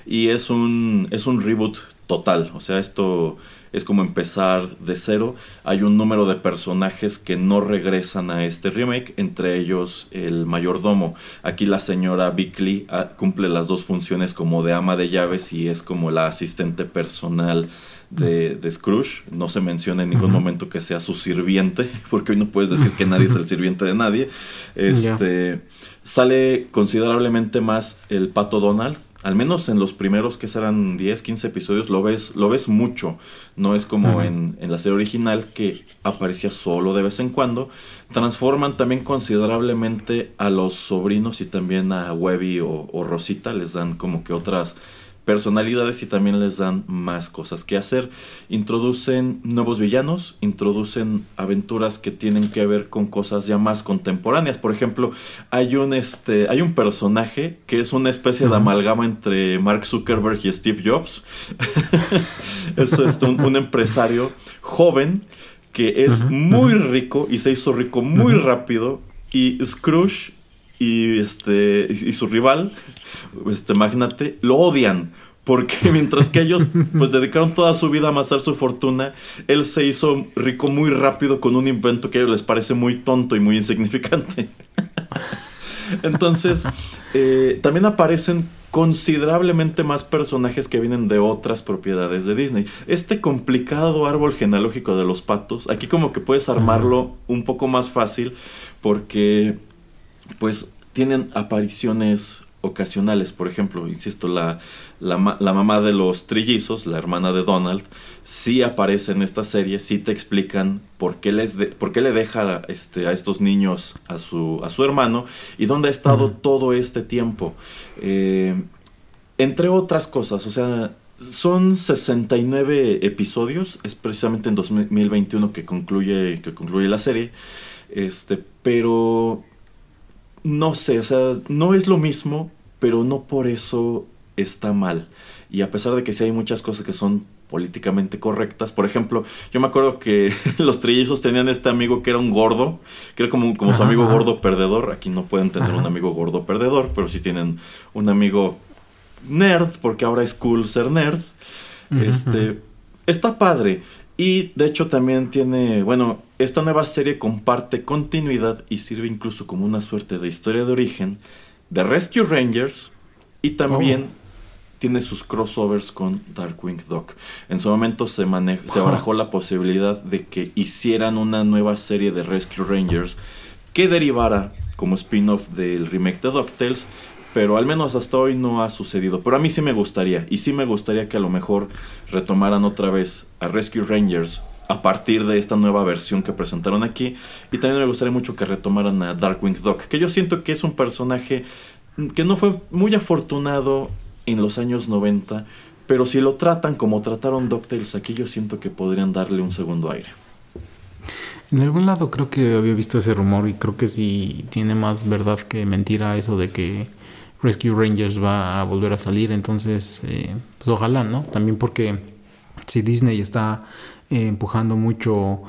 Y es un, es un reboot total. O sea, esto es como empezar de cero. Hay un número de personajes que no regresan a este remake, entre ellos el mayordomo. Aquí la señora Bickley ah, cumple las dos funciones como de ama de llaves y es como la asistente personal de, Scrooge. No se menciona en ningún momento que sea su sirviente, porque hoy no puedes decir que nadie es el sirviente de nadie. Este, Sale considerablemente más el pato Donald, al menos en los primeros que serán 10, 15 episodios, lo ves, lo ves mucho. No es como en, la serie original que aparecía solo de vez en cuando. Transforman también considerablemente a los sobrinos y también a Webby o Rosita. Les dan como que otras personalidades y también les dan más cosas que hacer. Introducen nuevos villanos, introducen aventuras que tienen que ver con cosas ya más contemporáneas. Por ejemplo, hay un este hay un personaje que es una especie de amalgama entre Mark Zuckerberg y Steve Jobs. es un, un, empresario joven que es muy rico y se hizo rico muy rápido y Scrooge y este y su rival, este magnate, lo odian. Porque mientras que ellos pues dedicaron toda su vida a amasar su fortuna, él se hizo rico muy rápido con un invento que a ellos les parece muy tonto y muy insignificante. Entonces, eh, también aparecen considerablemente más personajes que vienen de otras propiedades de Disney. Este complicado árbol genealógico de los patos, aquí como que puedes armarlo un poco más fácil porque pues tienen apariciones ocasionales. Por ejemplo, insisto, la, la, mamá de los trillizos, la hermana de Donald, sí aparece en esta serie, sí te explican por qué, les por qué le deja este, a estos niños a su, a su hermano y dónde ha estado todo este tiempo. Eh, entre otras cosas, o sea, son 69 episodios, es precisamente en 2021 que concluye, que concluye la serie, este, pero no sé, o sea, no es lo mismo, pero no por eso está mal. Y a pesar de que sí hay muchas cosas que son políticamente correctas. Por ejemplo, yo me acuerdo que los trillizos tenían este amigo que era un gordo, que era como, como su amigo gordo perdedor. Aquí no pueden tener un amigo gordo perdedor, pero sí tienen un amigo nerd, porque ahora es cool ser nerd. este, está padre. Y de hecho también tiene, bueno, esta nueva serie comparte continuidad y sirve incluso como una suerte de historia de origen de Rescue Rangers y también oh. tiene sus crossovers con Darkwing Duck. En su momento se, se barajó la posibilidad de que hicieran una nueva serie de Rescue Rangers que derivara como spin-off del remake de DuckTales, pero al menos hasta hoy no ha sucedido. Pero a mí sí me gustaría, y sí me gustaría que a lo mejor retomaran otra vez a Rescue Rangers a partir de esta nueva versión que presentaron aquí. Y también me gustaría mucho que retomaran a Darkwing Duck, que yo siento que es un personaje que no fue muy afortunado en los años 90, pero si lo tratan como trataron DuckTales aquí, yo siento que podrían darle un segundo aire. En algún lado creo que había visto ese rumor y creo que sí tiene más verdad que mentira eso de que Rescue Rangers va a volver a salir. Entonces, eh, pues ojalá, ¿no? También porque si Disney está empujando mucho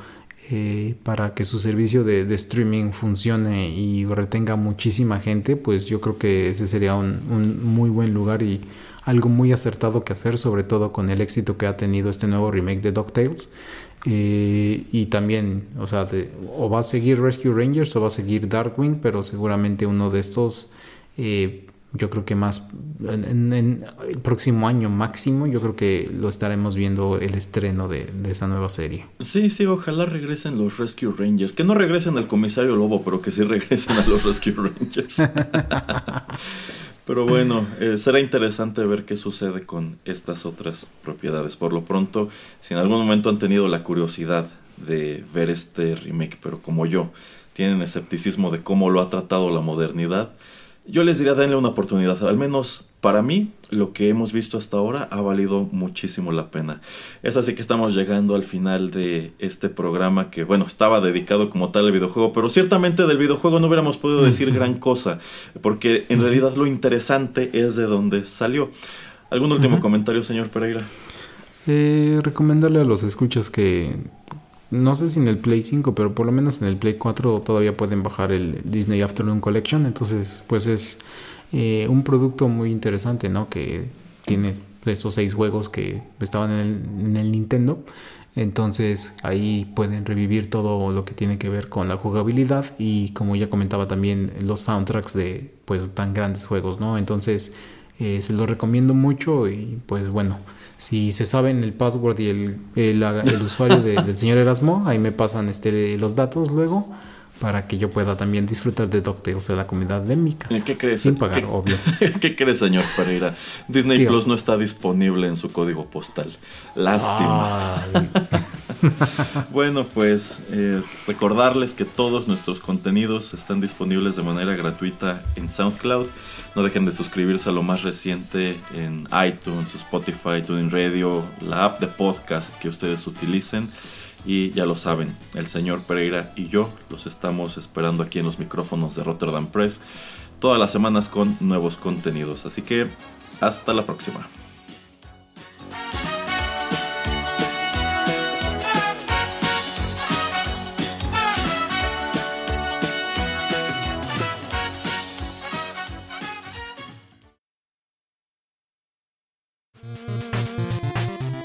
eh, para que su servicio de, streaming funcione y retenga muchísima gente, pues yo creo que ese sería un, un muy buen lugar y algo muy acertado que hacer, sobre todo con el éxito que ha tenido este nuevo remake de DuckTales. Eh, y también, o sea, o va a seguir Rescue Rangers o va a seguir Darkwing, pero seguramente uno de estos, eh, yo creo que más en, el próximo año máximo, yo creo que lo estaremos viendo el estreno de, de, esa nueva serie. Sí, sí, ojalá regresen los Rescue Rangers. Que no regresen al comisario Lobo, pero que sí regresen a los Rescue Rangers. Pero bueno, eh, será interesante ver qué sucede con estas otras propiedades. Por lo pronto, si en algún momento han tenido la curiosidad de ver este remake, pero como yo, tienen escepticismo de cómo lo ha tratado la modernidad, yo les diría denle una oportunidad. Al menos para mí, lo que hemos visto hasta ahora ha valido muchísimo la pena. Es así que estamos llegando al final de este programa que, bueno, estaba dedicado como tal al videojuego, pero ciertamente del videojuego no hubiéramos podido decir gran cosa, porque en realidad lo interesante es de dónde salió. ¿Algún último comentario, señor Pereira? Eh, recomendarle a los escuchas que no sé si en el Play 5, pero por lo menos en el Play 4 todavía pueden bajar el Disney Afternoon Collection. Entonces, pues es eh, un producto muy interesante, ¿no? Que tiene esos seis juegos que estaban en el, Nintendo. Entonces ahí pueden revivir todo lo que tiene que ver con la jugabilidad y como ya comentaba también los soundtracks de pues tan grandes juegos, ¿no? Entonces eh, se los recomiendo mucho y pues bueno, si se saben el password y el, el, usuario del señor Erasmo, ahí me pasan este, los datos luego para que yo pueda también disfrutar de DuckTales de la comunidad de mi casa. ¿Qué crees? Sin pagar, obvio. ¿Qué crees, señor Pereira? Disney Plus no está disponible en su código postal. Lástima. bueno, pues eh, recordarles que todos nuestros contenidos están disponibles de manera gratuita en SoundCloud. No dejen de suscribirse a lo más reciente en iTunes, Spotify, TuneIn Radio, la app de podcast que ustedes utilicen. Y ya lo saben, el señor Pereira y yo los estamos esperando aquí en los micrófonos de Rotterdam Press todas las semanas con nuevos contenidos. Así que hasta la próxima.